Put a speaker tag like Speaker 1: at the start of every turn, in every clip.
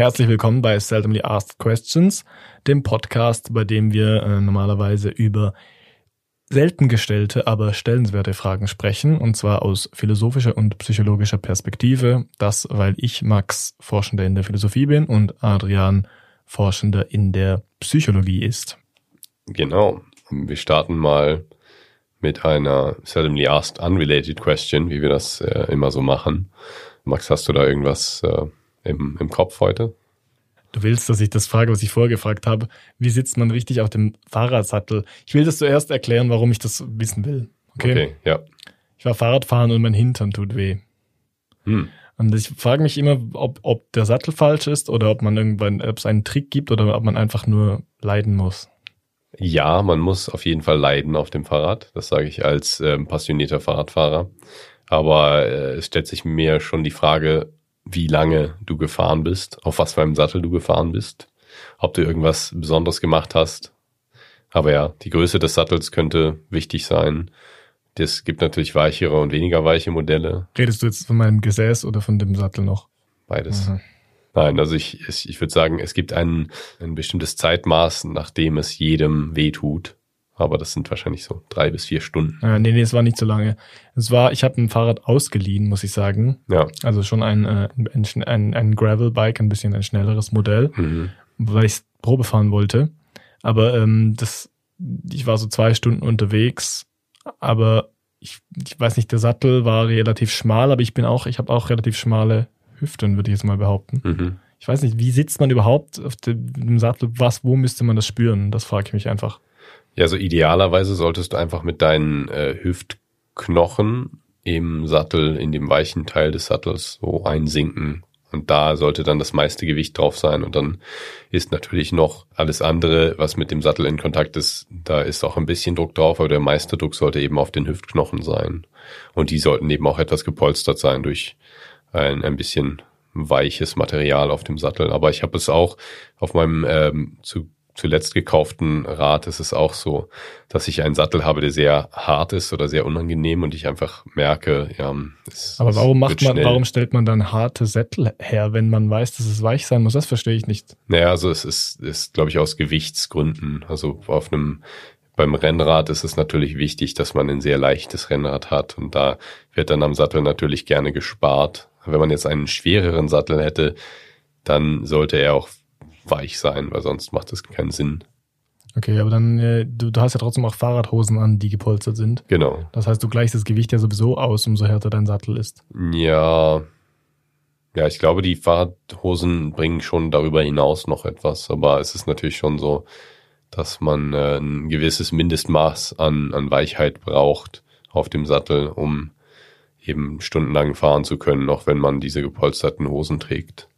Speaker 1: Herzlich willkommen bei Seldomly Asked Questions, dem Podcast, bei dem wir äh, normalerweise über selten gestellte, aber stellenswerte Fragen sprechen, und zwar aus philosophischer und psychologischer Perspektive. Das, weil ich, Max, Forschender in der Philosophie bin und Adrian, Forschender in der Psychologie ist.
Speaker 2: Genau. Wir starten mal mit einer seldomly asked unrelated question, wie wir das äh, immer so machen. Max, hast du da irgendwas äh, im, im Kopf heute?
Speaker 1: Du willst, dass ich das frage, was ich vorgefragt habe. Wie sitzt man richtig auf dem Fahrradsattel? Ich will das zuerst erklären, warum ich das wissen will. Okay,
Speaker 2: okay ja.
Speaker 1: Ich war Fahrradfahren und mein Hintern tut weh.
Speaker 2: Hm.
Speaker 1: Und ich frage mich immer, ob, ob der Sattel falsch ist oder ob man irgendwann, ob es einen Trick gibt oder ob man einfach nur leiden muss.
Speaker 2: Ja, man muss auf jeden Fall leiden auf dem Fahrrad. Das sage ich als ähm, passionierter Fahrradfahrer. Aber äh, es stellt sich mir schon die Frage, wie lange du gefahren bist, auf was für einem Sattel du gefahren bist, ob du irgendwas Besonderes gemacht hast. Aber ja, die Größe des Sattels könnte wichtig sein. Es gibt natürlich weichere und weniger weiche Modelle.
Speaker 1: Redest du jetzt von meinem Gesäß oder von dem Sattel noch?
Speaker 2: Beides. Mhm. Nein, also ich, ich, ich würde sagen, es gibt ein, ein bestimmtes Zeitmaß, nachdem es jedem wehtut aber das sind wahrscheinlich so drei bis vier Stunden.
Speaker 1: Ja, nee, nee, es war nicht so lange. Es war, ich habe ein Fahrrad ausgeliehen, muss ich sagen.
Speaker 2: Ja.
Speaker 1: Also schon ein, äh, ein, ein, ein Gravel-Bike, ein bisschen ein schnelleres Modell,
Speaker 2: Mhm.
Speaker 1: weil ich Probe fahren wollte. Aber ähm, das, ich war so zwei Stunden unterwegs, aber ich, ich weiß nicht, der Sattel war relativ schmal, aber ich bin auch, ich habe auch relativ schmale Hüften, würde ich jetzt mal behaupten.
Speaker 2: Mhm.
Speaker 1: Ich weiß nicht, wie sitzt man überhaupt auf dem Sattel? Was, wo müsste man das spüren? Das frage ich mich einfach.
Speaker 2: Ja, so idealerweise solltest du einfach mit deinen äh, Hüftknochen im Sattel, in dem weichen Teil des Sattels so einsinken. Und da sollte dann das meiste Gewicht drauf sein. Und dann ist natürlich noch alles andere, was mit dem Sattel in Kontakt ist, da ist auch ein bisschen Druck drauf, aber der meiste Druck sollte eben auf den Hüftknochen sein. Und die sollten eben auch etwas gepolstert sein durch ein, ein bisschen weiches Material auf dem Sattel. Aber ich habe es auch auf meinem ähm, zu zuletzt gekauften Rad ist es auch so, dass ich einen Sattel habe, der sehr hart ist oder sehr unangenehm und ich einfach merke, ja,
Speaker 1: es, Aber warum macht man, schnell. warum stellt man dann harte Sättel her, wenn man weiß, dass es weich sein muss? Das verstehe ich nicht.
Speaker 2: Naja, also es ist, ist glaube ich, aus Gewichtsgründen. Also auf einem beim Rennrad ist es natürlich wichtig, dass man ein sehr leichtes Rennrad hat und da wird dann am Sattel natürlich gerne gespart. Wenn man jetzt einen schwereren Sattel hätte, dann sollte er auch weich sein, weil sonst macht das keinen Sinn.
Speaker 1: Okay, aber dann, äh, du, du hast ja trotzdem auch Fahrradhosen an, die gepolstert sind.
Speaker 2: Genau.
Speaker 1: Das heißt, du gleichst das Gewicht ja sowieso aus, umso härter dein Sattel ist.
Speaker 2: Ja. Ja, ich glaube, die Fahrradhosen bringen schon darüber hinaus noch etwas, aber es ist natürlich schon so, dass man äh, ein gewisses Mindestmaß an, an Weichheit braucht auf dem Sattel, um eben stundenlang fahren zu können, auch wenn man diese gepolsterten Hosen trägt.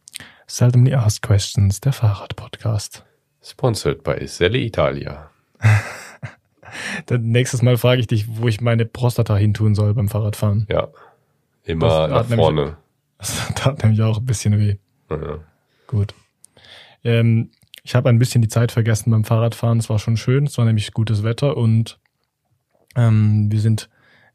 Speaker 1: Seldomly Asked Questions, der Fahrrad-Podcast.
Speaker 2: Sponsored by Selle Italia.
Speaker 1: Dann nächstes Mal frage ich dich, wo ich meine Prostata hin tun soll beim Fahrradfahren.
Speaker 2: Ja. Immer das nach vorne.
Speaker 1: Nämlich, das tat nämlich auch ein bisschen weh.
Speaker 2: Ja.
Speaker 1: Gut. Ähm, ich habe ein bisschen die Zeit vergessen beim Fahrradfahren. Es war schon schön. Es war nämlich gutes Wetter und ähm, wir sind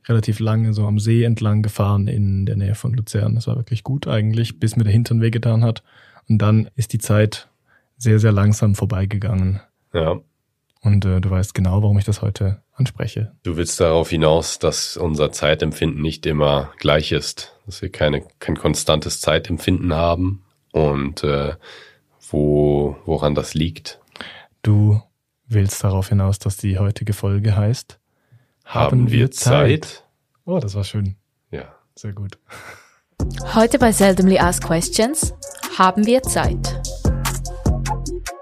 Speaker 1: relativ lange so am See entlang gefahren in der Nähe von Luzern. Das war wirklich gut eigentlich, bis mir der Hintern wehgetan hat. Und dann ist die Zeit sehr, sehr langsam vorbeigegangen.
Speaker 2: Ja.
Speaker 1: Und äh, du weißt genau, warum ich das heute anspreche.
Speaker 2: Du willst darauf hinaus, dass unser Zeitempfinden nicht immer gleich ist, dass wir keine, kein konstantes Zeitempfinden haben und äh, wo, woran das liegt.
Speaker 1: Du willst darauf hinaus, dass die heutige Folge heißt
Speaker 2: Haben, wir Zeit? Zeit?
Speaker 1: Oh, das war schön.
Speaker 2: Ja.
Speaker 1: Sehr gut.
Speaker 3: Heute bei Seldomly Asked Questions haben wir Zeit.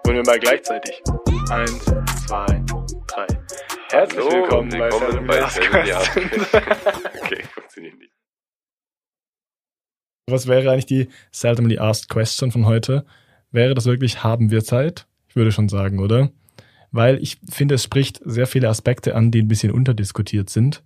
Speaker 1: Wollen wir mal gleichzeitig. Eins, zwei, drei. Herzlich
Speaker 2: Hallo,
Speaker 1: willkommen,
Speaker 2: willkommen
Speaker 1: bei Seldomly Asked Questions.
Speaker 2: okay, funktioniert nicht.
Speaker 1: Was wäre eigentlich die Seldomly Asked Question von heute? Wäre das wirklich, haben wir Zeit? Ich würde schon sagen, oder? Weil ich finde, es spricht sehr viele Aspekte an, die ein bisschen unterdiskutiert sind.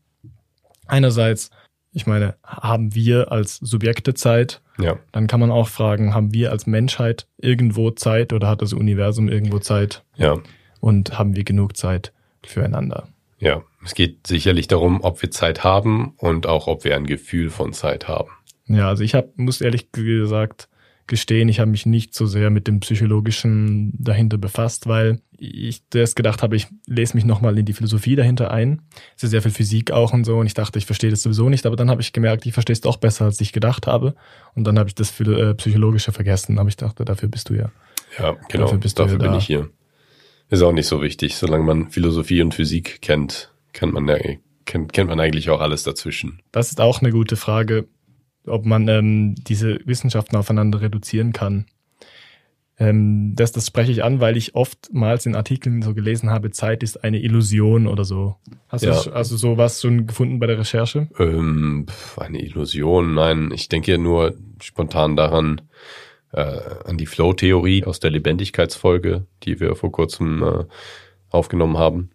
Speaker 1: Einerseits, ich meine, haben wir als Subjekte Zeit?
Speaker 2: Ja.
Speaker 1: Dann kann man auch fragen, haben wir als Menschheit irgendwo Zeit oder hat das Universum irgendwo Zeit?
Speaker 2: Ja.
Speaker 1: Und haben wir genug Zeit füreinander?
Speaker 2: Ja. Es geht sicherlich darum, ob wir Zeit haben und auch, ob wir ein Gefühl von Zeit haben.
Speaker 1: Ja, also ich hab, muss ehrlich gesagt gestehen, ich habe mich nicht so sehr mit dem Psychologischen dahinter befasst, weil ich zuerst gedacht habe, ich lese mich nochmal in die Philosophie dahinter ein. Es ist sehr viel Physik auch und so und ich dachte, ich verstehe das sowieso nicht, aber dann habe ich gemerkt, ich verstehe es doch besser, als ich gedacht habe und dann habe ich das äh, Psychologische vergessen, aber ich dachte, dafür bist du ja.
Speaker 2: Ja, genau, dafür, bist dafür du ja bin da. ich hier. Ist auch nicht so wichtig, solange man Philosophie und Physik kennt, kennt man, kennt, kennt man eigentlich auch alles dazwischen.
Speaker 1: Das ist auch eine gute Frage ob man ähm, diese Wissenschaften aufeinander reduzieren kann. Ähm, das, das spreche ich an, weil ich oftmals in Artikeln so gelesen habe, Zeit ist eine Illusion oder so. Hast ja. du also sowas schon gefunden bei der Recherche?
Speaker 2: Ähm, eine Illusion, nein. Ich denke nur spontan daran, äh, an die Flow-Theorie aus der Lebendigkeitsfolge, die wir vor kurzem äh, aufgenommen haben.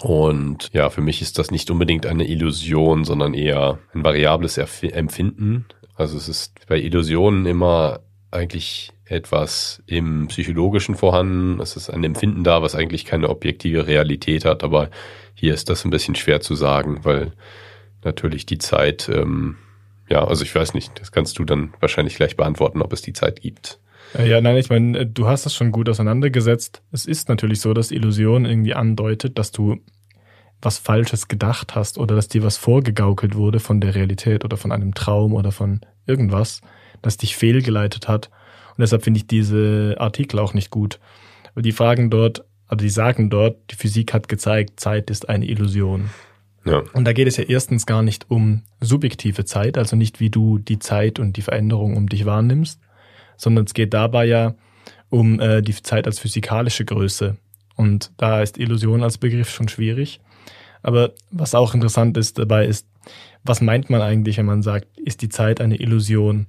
Speaker 2: Und ja, für mich ist das nicht unbedingt eine Illusion, sondern eher ein variables Erf Empfinden. Also es ist bei Illusionen immer eigentlich etwas im Psychologischen vorhanden. Es ist ein Empfinden da, was eigentlich keine objektive Realität hat. Aber hier ist das ein bisschen schwer zu sagen, weil natürlich die Zeit, ähm, ja, also ich weiß nicht, das kannst du dann wahrscheinlich gleich beantworten, ob es die Zeit gibt.
Speaker 1: Äh, ja, nein, ich meine, äh, du hast das schon gut auseinandergesetzt. Es ist natürlich so, dass Illusion irgendwie andeutet, dass du was Falsches gedacht hast oder dass dir was vorgegaukelt wurde von der Realität oder von einem Traum oder von irgendwas, das dich fehlgeleitet hat. Und deshalb finde ich diese Artikel auch nicht gut. Weil die fragen dort, also die sagen dort, die Physik hat gezeigt, Zeit ist eine Illusion. Ja. Und da geht es ja erstens gar nicht um subjektive Zeit, also nicht wie du die Zeit und die Veränderung um dich wahrnimmst, sondern es geht dabei ja um äh, die Zeit als physikalische Größe. Und da ist Illusion als Begriff schon schwierig. Aber was auch interessant ist dabei ist, was meint man eigentlich, wenn man sagt, ist die Zeit eine Illusion?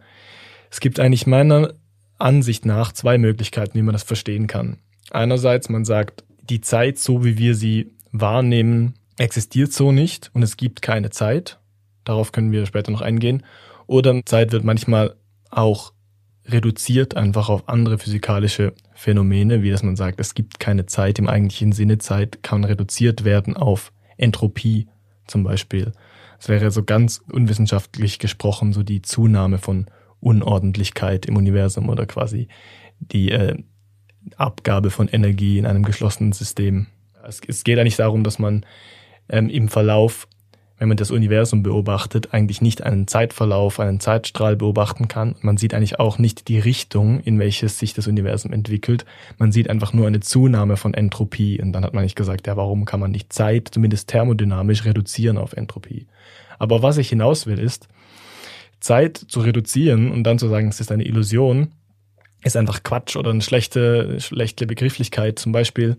Speaker 1: Es gibt eigentlich meiner Ansicht nach zwei Möglichkeiten, wie man das verstehen kann. Einerseits, man sagt, die Zeit, so wie wir sie wahrnehmen, existiert so nicht und es gibt keine Zeit. Darauf können wir später noch eingehen. Oder Zeit wird manchmal auch reduziert einfach auf andere physikalische Phänomene, wie dass man sagt, es gibt keine Zeit im eigentlichen Sinne. Zeit kann reduziert werden auf Entropie zum Beispiel. Es wäre so ganz unwissenschaftlich gesprochen so die Zunahme von Unordentlichkeit im Universum oder quasi die äh, Abgabe von Energie in einem geschlossenen System. Es, es geht eigentlich darum, dass man ähm, im Verlauf wenn man das Universum beobachtet, eigentlich nicht einen Zeitverlauf, einen Zeitstrahl beobachten kann. Man sieht eigentlich auch nicht die Richtung, in welches sich das Universum entwickelt. Man sieht einfach nur eine Zunahme von Entropie. Und dann hat man nicht gesagt, ja, warum kann man nicht Zeit, zumindest thermodynamisch, reduzieren auf Entropie? Aber was ich hinaus will, ist, Zeit zu reduzieren und dann zu sagen, es ist eine Illusion, ist einfach Quatsch oder eine schlechte, schlechte Begrifflichkeit. Zum Beispiel,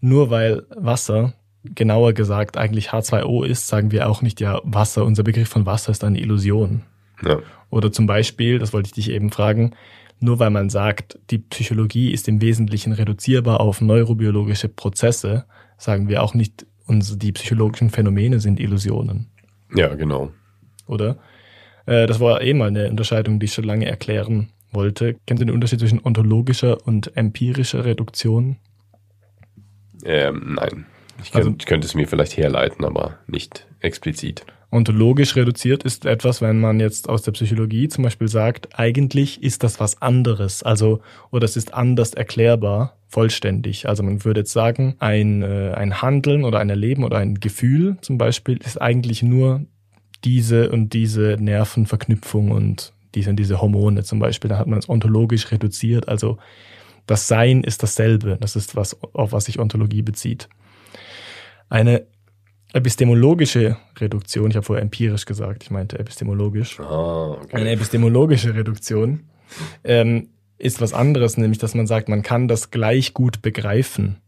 Speaker 1: nur weil Wasser genauer gesagt eigentlich H2O ist, sagen wir auch nicht, ja, Wasser, unser Begriff von Wasser ist eine Illusion. Ja. Oder zum Beispiel, das wollte ich dich eben fragen, nur weil man sagt, die Psychologie ist im Wesentlichen reduzierbar auf neurobiologische Prozesse, sagen wir auch nicht, unsere, die psychologischen Phänomene sind Illusionen.
Speaker 2: Ja, genau.
Speaker 1: Oder? Äh, das war eh mal eine Unterscheidung, die ich schon lange erklären wollte. Kennt ihr den Unterschied zwischen ontologischer und empirischer Reduktion?
Speaker 2: Ähm, nein. Ich, also, ich könnte es mir vielleicht herleiten, aber nicht explizit.
Speaker 1: Ontologisch reduziert ist etwas, wenn man jetzt aus der Psychologie zum Beispiel sagt, eigentlich ist das was anderes, also oder es ist anders erklärbar, vollständig. Also man würde jetzt sagen, ein, äh, ein Handeln oder ein Erleben oder ein Gefühl zum Beispiel ist eigentlich nur diese und diese Nervenverknüpfung und diese und diese Hormone zum Beispiel. Da hat man es ontologisch reduziert. Also das Sein ist dasselbe. Das ist was, auf was sich Ontologie bezieht. Eine epistemologische Reduktion, ich habe vorher empirisch gesagt, ich meinte epistemologisch.
Speaker 2: Ah, okay.
Speaker 1: Eine epistemologische Reduktion ähm, ist was anderes, nämlich dass man sagt, man kann das gleich gut begreifen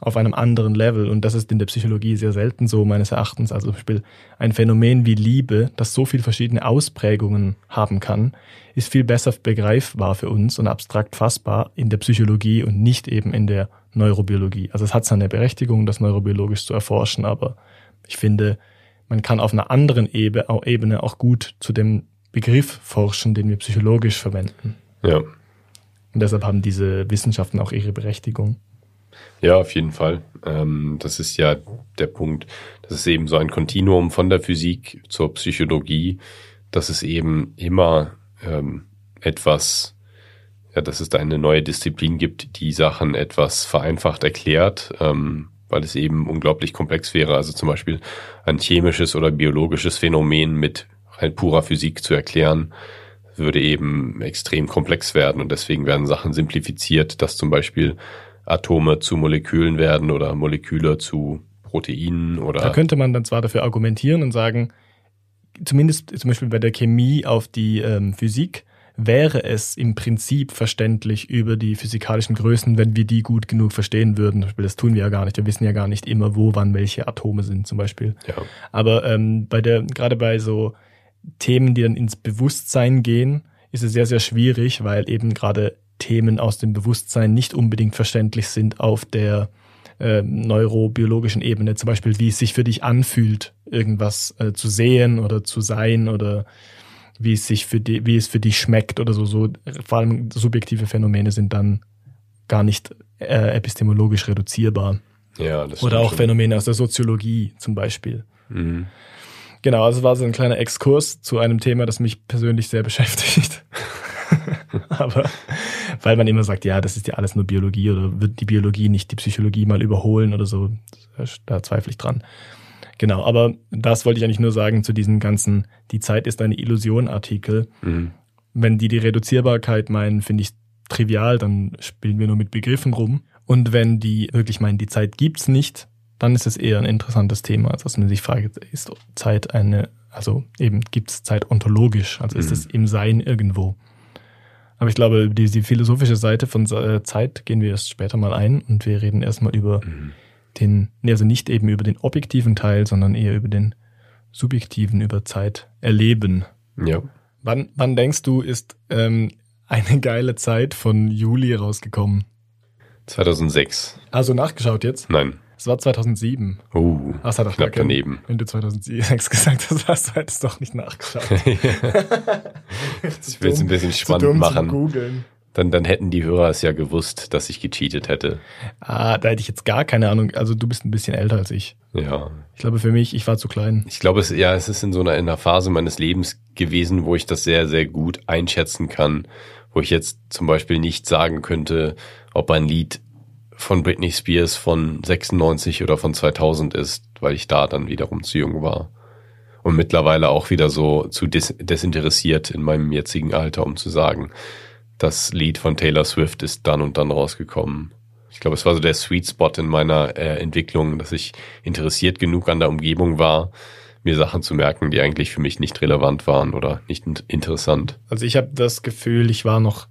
Speaker 1: auf einem anderen Level. Und das ist in der Psychologie sehr selten so, meines Erachtens. Also zum Beispiel ein Phänomen wie Liebe, das so viele verschiedene Ausprägungen haben kann, ist viel besser begreifbar für uns und abstrakt fassbar in der Psychologie und nicht eben in der Neurobiologie. Also es hat seine Berechtigung, das neurobiologisch zu erforschen, aber ich finde, man kann auf einer anderen Ebene auch gut zu dem Begriff forschen, den wir psychologisch verwenden.
Speaker 2: Ja.
Speaker 1: Und deshalb haben diese Wissenschaften auch ihre Berechtigung.
Speaker 2: Ja, auf jeden Fall. Ähm, das ist ja der Punkt. Das ist eben so ein Kontinuum von der Physik zur Psychologie, dass es eben immer ähm, etwas ja, dass es da eine neue Disziplin gibt, die Sachen etwas vereinfacht erklärt, ähm, weil es eben unglaublich komplex wäre. Also zum Beispiel ein chemisches oder biologisches Phänomen mit rein purer Physik zu erklären, würde eben extrem komplex werden und deswegen werden Sachen simplifiziert, dass zum Beispiel Atome zu Molekülen werden oder Moleküle zu Proteinen oder.
Speaker 1: Da könnte man dann zwar dafür argumentieren und sagen, zumindest zum Beispiel bei der Chemie auf die ähm, Physik wäre es im Prinzip verständlich über die physikalischen Größen, wenn wir die gut genug verstehen würden. Zum Beispiel, das tun wir ja gar nicht. Wir wissen ja gar nicht immer, wo, wann welche Atome sind, zum Beispiel.
Speaker 2: Ja.
Speaker 1: Aber ähm, bei der, gerade bei so Themen, die dann ins Bewusstsein gehen, ist es sehr, sehr schwierig, weil eben gerade Themen aus dem Bewusstsein nicht unbedingt verständlich sind auf der äh, neurobiologischen Ebene. Zum Beispiel, wie es sich für dich anfühlt, irgendwas äh, zu sehen oder zu sein oder wie es sich für die, wie es für dich schmeckt oder so. So vor allem subjektive Phänomene sind dann gar nicht äh, epistemologisch reduzierbar.
Speaker 2: Ja, das
Speaker 1: Oder auch
Speaker 2: schon.
Speaker 1: Phänomene aus der Soziologie zum Beispiel.
Speaker 2: Mhm.
Speaker 1: Genau, also war so ein kleiner Exkurs zu einem Thema, das mich persönlich sehr beschäftigt. Aber weil man immer sagt, ja, das ist ja alles nur Biologie oder wird die Biologie nicht die Psychologie mal überholen oder so, da zweifle ich dran. Genau, aber das wollte ich eigentlich nur sagen zu diesen ganzen, die Zeit ist eine Illusion Artikel.
Speaker 2: Mhm.
Speaker 1: Wenn die die Reduzierbarkeit meinen, finde ich trivial, dann spielen wir nur mit Begriffen rum. Und wenn die wirklich meinen, die Zeit gibt's nicht, dann ist es eher ein interessantes Thema, als dass man sich fragt, ist Zeit eine, also eben gibt's Zeit ontologisch, also ist
Speaker 2: Mhm.
Speaker 1: es im Sein irgendwo. Aber ich glaube, die, die philosophische Seite von äh, Zeit gehen wir erst später mal ein und wir reden erstmal über
Speaker 2: Mhm.
Speaker 1: den, also nicht eben über den objektiven Teil, sondern eher über den subjektiven, über Zeit erleben.
Speaker 2: Ja.
Speaker 1: Wann, wann denkst du, ist ähm, eine geile Zeit von Juli rausgekommen?
Speaker 2: 2006.
Speaker 1: Also nachgeschaut jetzt?
Speaker 2: Nein.
Speaker 1: Es war 2007.
Speaker 2: Uh,
Speaker 1: Ach, es hat gar
Speaker 2: knapp daneben.
Speaker 1: Wenn du 2006 gesagt hast, hast du hättest doch nicht nachgeschaut.
Speaker 2: Ich will es ein bisschen spannend machen. Dann, dann hätten die Hörer es ja gewusst, dass ich gecheatet hätte.
Speaker 1: Ah, da hätte ich jetzt gar keine Ahnung. Also du bist ein bisschen älter als ich.
Speaker 2: Ja.
Speaker 1: Ich glaube für mich, ich war zu klein.
Speaker 2: Ich glaube, es, ja, es ist in so einer, in einer Phase meines Lebens gewesen, wo ich das sehr, sehr gut einschätzen kann. Wo ich jetzt zum Beispiel nicht sagen könnte, ob ein Lied von Britney Spears von 96 oder von 2000 ist, weil ich da dann wiederum zu jung war. Und mittlerweile auch wieder so zu des desinteressiert in meinem jetzigen Alter, um zu sagen, das Lied von Taylor Swift ist dann und dann rausgekommen. Ich glaube, es war so der Sweet Spot in meiner äh, Entwicklung, dass ich interessiert genug an der Umgebung war, mir Sachen zu merken, die eigentlich für mich nicht relevant waren oder nicht in interessant.
Speaker 1: Also ich habe das Gefühl, ich war noch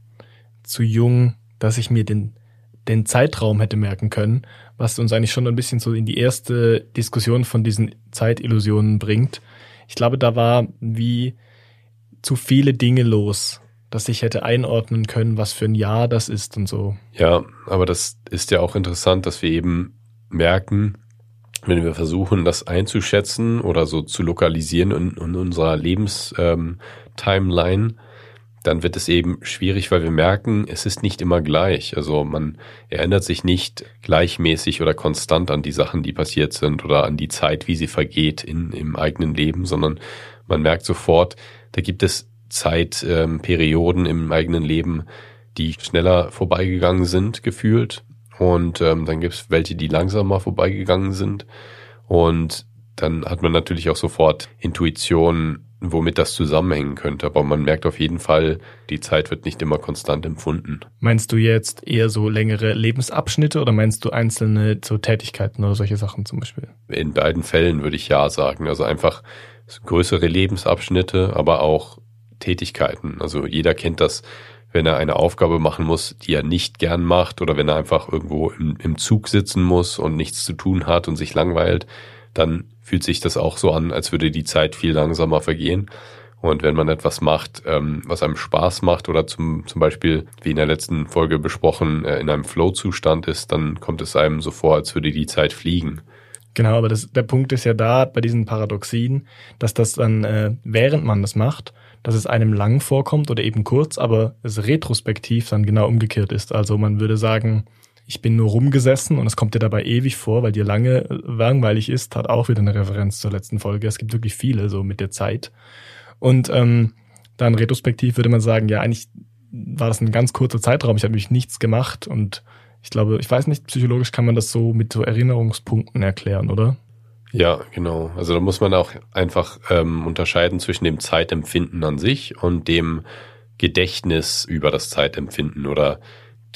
Speaker 1: zu jung, dass ich mir den, den Zeitraum hätte merken können, was uns eigentlich schon ein bisschen so in die erste Diskussion von diesen Zeitillusionen bringt. Ich glaube, da war wie zu viele Dinge los, dass ich hätte einordnen können, was für ein Jahr das ist und so.
Speaker 2: Ja, aber das ist ja auch interessant, dass wir eben merken, wenn wir versuchen, das einzuschätzen oder so zu lokalisieren in, in unserer Lebenstimeline, dann wird es eben schwierig, weil wir merken, es ist nicht immer gleich. Also man erinnert sich nicht gleichmäßig oder konstant an die Sachen, die passiert sind oder an die Zeit, wie sie vergeht in, im eigenen Leben, sondern man merkt sofort, da gibt es Zeitperioden ähm, im eigenen Leben, die schneller vorbeigegangen sind, gefühlt. Und ähm, dann gibt es welche, die langsamer vorbeigegangen sind. Und dann hat man natürlich auch sofort Intuition, womit das zusammenhängen könnte. Aber man merkt auf jeden Fall, die Zeit wird nicht immer konstant empfunden.
Speaker 1: Meinst du jetzt eher so längere Lebensabschnitte oder meinst du einzelne so Tätigkeiten oder solche Sachen zum Beispiel?
Speaker 2: In beiden Fällen würde ich ja sagen. Also einfach größere Lebensabschnitte, aber auch Tätigkeiten. Also jeder kennt das, wenn er eine Aufgabe machen muss, die er nicht gern macht oder wenn er einfach irgendwo im, im Zug sitzen muss und nichts zu tun hat und sich langweilt, dann fühlt sich das auch so an, als würde die Zeit viel langsamer vergehen. Und wenn man etwas macht, ähm, was einem Spaß macht oder zum, zum Beispiel, wie in der letzten Folge besprochen, äh, in einem Flow-Zustand ist, dann kommt es einem so vor, als würde die Zeit fliegen.
Speaker 1: Genau, aber das, der Punkt ist ja da bei diesen Paradoxien, dass das dann, äh, während man das macht, dass es einem lang vorkommt oder eben kurz, aber es retrospektiv dann genau umgekehrt ist. Also man würde sagen, ich bin nur rumgesessen und es kommt dir dabei ewig vor, weil dir lange langweilig ist, hat auch wieder eine Referenz zur letzten Folge. Es gibt wirklich viele so mit der Zeit. Und ähm, dann retrospektiv würde man sagen, ja, eigentlich war das ein ganz kurzer Zeitraum. Ich habe mich nichts gemacht und ich glaube, ich weiß nicht, psychologisch kann man das so mit so Erinnerungspunkten erklären, oder?
Speaker 2: Ja, genau. Also da muss man auch einfach ähm, unterscheiden zwischen dem Zeitempfinden an sich und dem Gedächtnis über das Zeitempfinden oder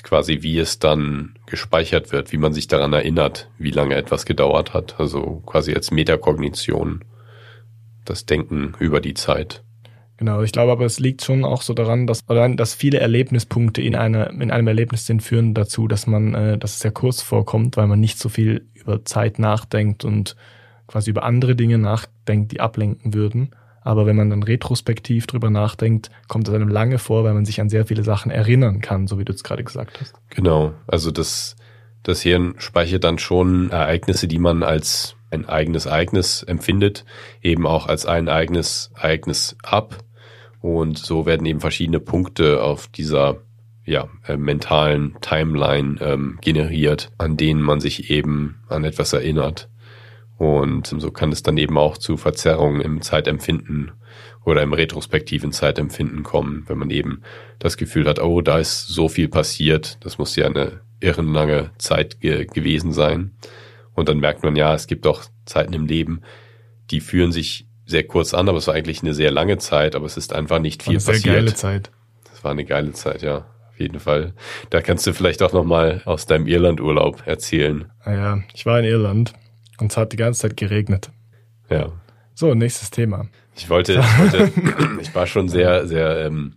Speaker 2: quasi wie es dann gespeichert wird, wie man sich daran erinnert, wie lange etwas gedauert hat. Also quasi als Metakognition das Denken über die Zeit.
Speaker 1: Genau, ich glaube aber, es liegt schon auch so daran, dass, dass viele Erlebnispunkte in, einer, in einem Erlebnis sind, führen dazu, dass man, äh, dass es sehr kurz vorkommt, weil man nicht so viel über Zeit nachdenkt und quasi über andere Dinge nachdenkt, die ablenken würden. Aber wenn man dann retrospektiv drüber nachdenkt, kommt es einem lange vor, weil man sich an sehr viele Sachen erinnern kann, so wie du es gerade gesagt hast.
Speaker 2: Genau. Also das, das Hirn speichert dann schon Ereignisse, die man als ein eigenes Ereignis empfindet, eben auch als ein eigenes Ereignis ab. Und so werden eben verschiedene Punkte auf dieser ja, äh, mentalen Timeline ähm, generiert, an denen man sich eben an etwas erinnert. Und so kann es dann eben auch zu Verzerrungen im Zeitempfinden oder im retrospektiven Zeitempfinden kommen, wenn man eben das Gefühl hat, oh, da ist so viel passiert, das muss ja eine irrenlange Zeit ge gewesen sein. Und dann merkt man, ja, es gibt doch Zeiten im Leben, die fühlen sich sehr kurz an, aber es war eigentlich eine sehr lange Zeit, aber es ist einfach nicht viel
Speaker 1: war eine
Speaker 2: passiert.
Speaker 1: Sehr geile Zeit.
Speaker 2: Das war eine geile Zeit, ja, auf jeden Fall. Da kannst du vielleicht auch noch mal aus deinem Irlandurlaub erzählen.
Speaker 1: Ja, ich war in Irland und es hat die ganze Zeit geregnet.
Speaker 2: Ja.
Speaker 1: So, nächstes Thema.
Speaker 2: Ich wollte, ich, wollte, ich war schon sehr, sehr ähm,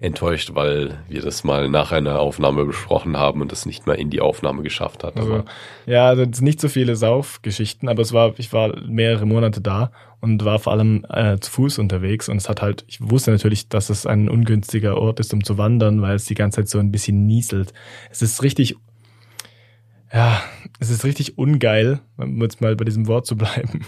Speaker 2: enttäuscht, weil wir das mal nach einer Aufnahme besprochen haben und das nicht mal in die Aufnahme geschafft hat.
Speaker 1: Also, ja, also nicht so viele Saufgeschichten, aber es war, ich war mehrere Monate da und war vor allem äh, zu Fuß unterwegs und es hat halt, ich wusste natürlich, dass es ein ungünstiger Ort ist, um zu wandern, weil es die ganze Zeit so ein bisschen nieselt. Es ist richtig ja, es ist richtig ungeil, um jetzt mal bei diesem Wort zu bleiben.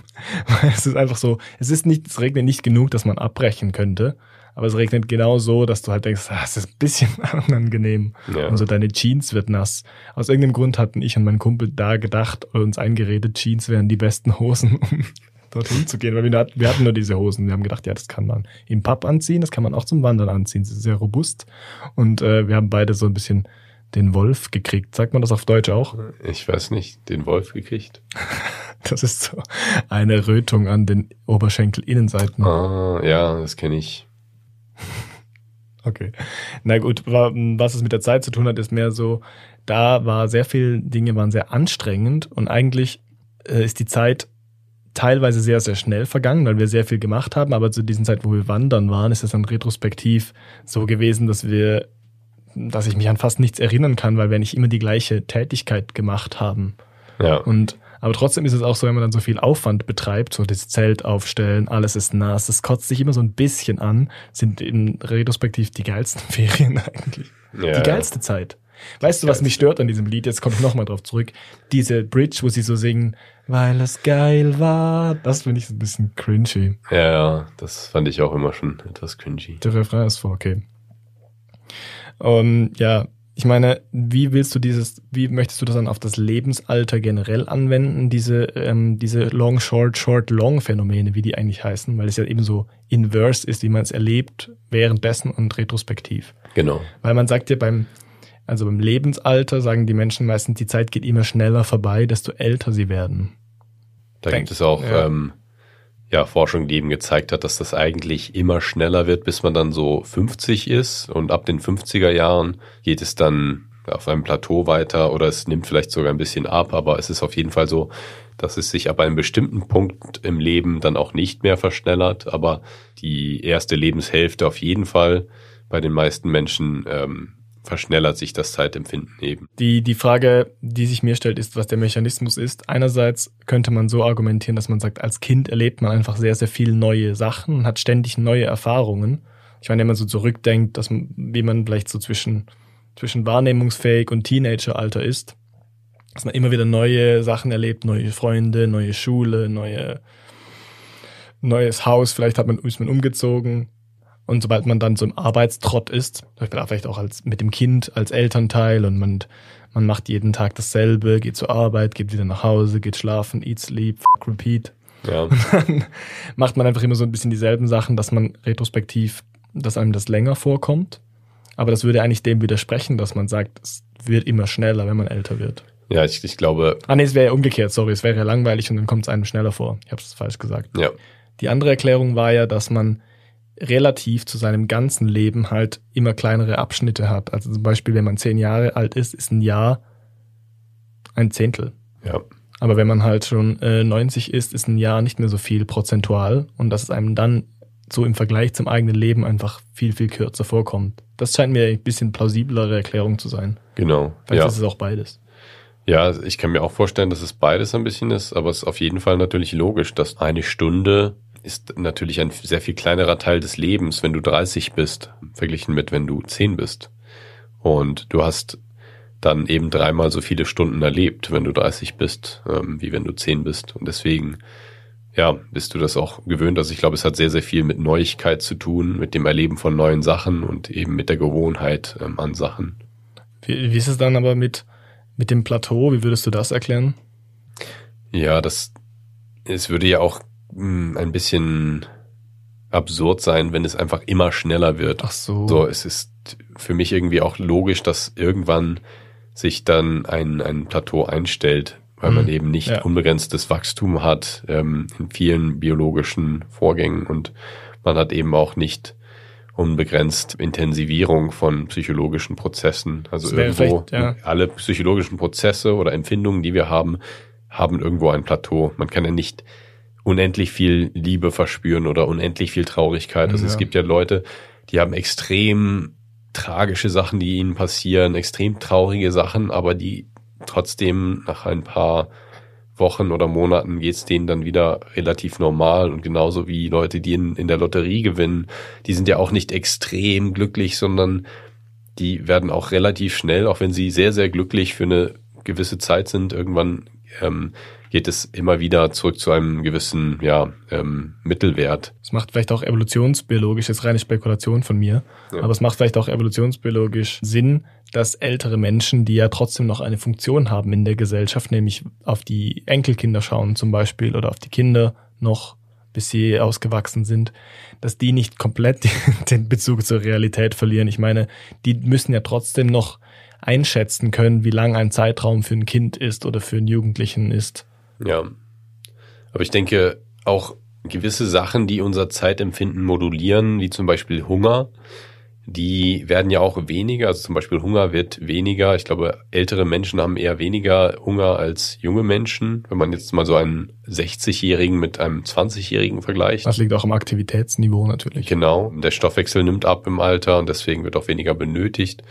Speaker 1: es ist einfach so, es ist nicht, es regnet nicht genug, dass man abbrechen könnte. Aber es regnet genau so, dass du halt denkst, ah, es ist ein bisschen unangenehm. Ja. Und so deine Jeans wird nass. Aus irgendeinem Grund hatten ich und mein Kumpel da gedacht oder uns eingeredet, Jeans wären die besten Hosen, um dorthin zu gehen. Weil wir, wir hatten nur diese Hosen. Wir haben gedacht, ja, das kann man im Pub anziehen, das kann man auch zum Wandern anziehen. Das ist sehr robust. Und äh, wir haben beide so ein bisschen den Wolf gekriegt. Sagt man das auf Deutsch auch?
Speaker 2: Ich weiß nicht, den Wolf gekriegt.
Speaker 1: das ist so eine Rötung an den Oberschenkelinnenseiten.
Speaker 2: Ah, ja, das kenne ich.
Speaker 1: okay. Na gut, was es mit der Zeit zu tun hat, ist mehr so, da war sehr viel Dinge waren sehr anstrengend und eigentlich äh, ist die Zeit teilweise sehr, sehr schnell vergangen, weil wir sehr viel gemacht haben, aber zu diesen Zeit, wo wir wandern waren, ist es dann retrospektiv so gewesen, dass wir dass ich mich an fast nichts erinnern kann, weil wir nicht immer die gleiche Tätigkeit gemacht haben.
Speaker 2: Ja.
Speaker 1: Und aber trotzdem ist es auch so, wenn man dann so viel Aufwand betreibt, so das Zelt aufstellen, alles ist nass, das kotzt sich immer so ein bisschen an, sind in retrospektiv die geilsten Ferien eigentlich. Ja, die geilste. Zeit. Weißt du, was mich stört an diesem Lied? Jetzt komme ich nochmal drauf zurück. Diese Bridge, wo sie so singen, weil es geil war. Das finde ich so ein bisschen cringy.
Speaker 2: Ja, ja, das fand ich auch immer schon etwas cringy.
Speaker 1: Der Refrain ist voll okay. Um, ja, ich meine, wie willst du dieses, wie möchtest du das dann auf das Lebensalter generell anwenden, diese, ähm, diese Long, Short, Short, Long Phänomene, wie die eigentlich heißen, weil es ja eben so inverse ist, wie man es erlebt, währenddessen und retrospektiv.
Speaker 2: Genau.
Speaker 1: Weil man sagt ja beim, also beim Lebensalter sagen die Menschen meistens, die Zeit geht immer schneller vorbei, desto älter sie werden.
Speaker 2: Da Denk, gibt es auch ja. ähm, ja, Forschung, die eben gezeigt hat, dass das eigentlich immer schneller wird, bis man dann so 50 ist. Und ab den 50er Jahren geht es dann auf einem Plateau weiter oder es nimmt vielleicht sogar ein bisschen ab, aber es ist auf jeden Fall so, dass es sich ab einem bestimmten Punkt im Leben dann auch nicht mehr verschnellert, aber die erste Lebenshälfte auf jeden Fall bei den meisten Menschen ähm, verschnellert sich das Zeitempfinden eben.
Speaker 1: Die, die Frage, die sich mir stellt, ist, was der Mechanismus ist. Einerseits könnte man so argumentieren, dass man sagt, als Kind erlebt man einfach sehr, sehr viele neue Sachen und hat ständig neue Erfahrungen. Ich meine, wenn man so zurückdenkt, dass man, wie man vielleicht so zwischen, zwischen wahrnehmungsfähig und Teenageralter ist, dass man immer wieder neue Sachen erlebt, neue Freunde, neue Schule, neue, neues Haus, vielleicht hat man, ist man umgezogen, und sobald man dann so im Arbeitstrott ist, vielleicht auch als, mit dem Kind als Elternteil und man, man macht jeden Tag dasselbe, geht zur Arbeit, geht wieder nach Hause, geht schlafen, eat, sleep, fuck, repeat.
Speaker 2: Ja.
Speaker 1: Und dann macht man einfach immer so ein bisschen dieselben Sachen, dass man retrospektiv, dass einem das länger vorkommt. Aber das würde eigentlich dem widersprechen, dass man sagt, es wird immer schneller, wenn man älter wird.
Speaker 2: Ja, ich, ich glaube.
Speaker 1: Ah nee, es wäre ja umgekehrt, sorry, es wäre ja langweilig und dann kommt es einem schneller vor. Ich habe es falsch gesagt.
Speaker 2: Ja.
Speaker 1: Die andere Erklärung war ja, dass man relativ zu seinem ganzen Leben halt immer kleinere Abschnitte hat. Also zum Beispiel, wenn man zehn Jahre alt ist, ist ein Jahr ein Zehntel.
Speaker 2: Ja.
Speaker 1: Aber wenn man halt schon äh, 90 ist, ist ein Jahr nicht mehr so viel prozentual und dass es einem dann so im Vergleich zum eigenen Leben einfach viel, viel kürzer vorkommt. Das scheint mir ein bisschen plausiblere Erklärung zu sein.
Speaker 2: Genau.
Speaker 1: Vielleicht
Speaker 2: ja.
Speaker 1: ist es auch beides.
Speaker 2: Ja, ich kann mir auch vorstellen, dass es beides ein bisschen ist, aber es ist auf jeden Fall natürlich logisch, dass eine Stunde ist natürlich ein sehr viel kleinerer Teil des Lebens, wenn du 30 bist, verglichen mit wenn du 10 bist. Und du hast dann eben dreimal so viele Stunden erlebt, wenn du 30 bist, ähm, wie wenn du 10 bist. Und deswegen, ja, bist du das auch gewöhnt. Also ich glaube, es hat sehr, sehr viel mit Neuigkeit zu tun, mit dem Erleben von neuen Sachen und eben mit der Gewohnheit ähm, an Sachen.
Speaker 1: Wie, wie ist es dann aber mit, mit dem Plateau? Wie würdest du das erklären?
Speaker 2: Ja, das, es würde ja auch ein bisschen absurd sein, wenn es einfach immer schneller wird.
Speaker 1: Ach so.
Speaker 2: So, es ist für mich irgendwie auch logisch, dass irgendwann sich dann ein, ein Plateau einstellt, weil man
Speaker 1: Mhm.
Speaker 2: eben nicht
Speaker 1: Ja.
Speaker 2: unbegrenztes Wachstum hat ähm, in vielen biologischen Vorgängen und man hat eben auch nicht unbegrenzt Intensivierung von psychologischen Prozessen. Also irgendwo
Speaker 1: ja.
Speaker 2: alle psychologischen Prozesse oder Empfindungen, die wir haben, haben irgendwo ein Plateau. Man kann ja nicht unendlich viel Liebe verspüren oder unendlich viel Traurigkeit. Also
Speaker 1: Ja.
Speaker 2: es gibt ja Leute, die haben extrem tragische Sachen, die ihnen passieren, extrem traurige Sachen, aber die trotzdem nach ein paar Wochen oder Monaten geht's denen dann wieder relativ normal und genauso wie Leute, die in, in der Lotterie gewinnen, die sind ja auch nicht extrem glücklich, sondern die werden auch relativ schnell, auch wenn sie sehr, sehr glücklich für eine gewisse Zeit sind, irgendwann ähm, geht es immer wieder zurück zu einem gewissen ja, ähm, Mittelwert.
Speaker 1: Es macht vielleicht auch evolutionsbiologisch, das ist reine Spekulation von mir,
Speaker 2: Ja.
Speaker 1: aber es macht vielleicht auch evolutionsbiologisch Sinn, dass ältere Menschen, die ja trotzdem noch eine Funktion haben in der Gesellschaft, nämlich auf die Enkelkinder schauen zum Beispiel oder auf die Kinder noch, bis sie ausgewachsen sind, dass die nicht komplett den Bezug zur Realität verlieren. Ich meine, die müssen ja trotzdem noch einschätzen können, wie lang ein Zeitraum für ein Kind ist oder für einen Jugendlichen ist.
Speaker 2: Ja. Aber ich denke, auch gewisse Sachen, die unser Zeitempfinden modulieren, wie zum Beispiel Hunger, die werden ja auch weniger. Also zum Beispiel Hunger wird weniger. Ich glaube, ältere Menschen haben eher weniger Hunger als junge Menschen. Wenn man jetzt mal so einen 60-Jährigen mit einem 20-Jährigen vergleicht.
Speaker 1: Das liegt auch am Aktivitätsniveau natürlich.
Speaker 2: Genau. Der Stoffwechsel nimmt ab im Alter und deswegen wird auch weniger benötigt.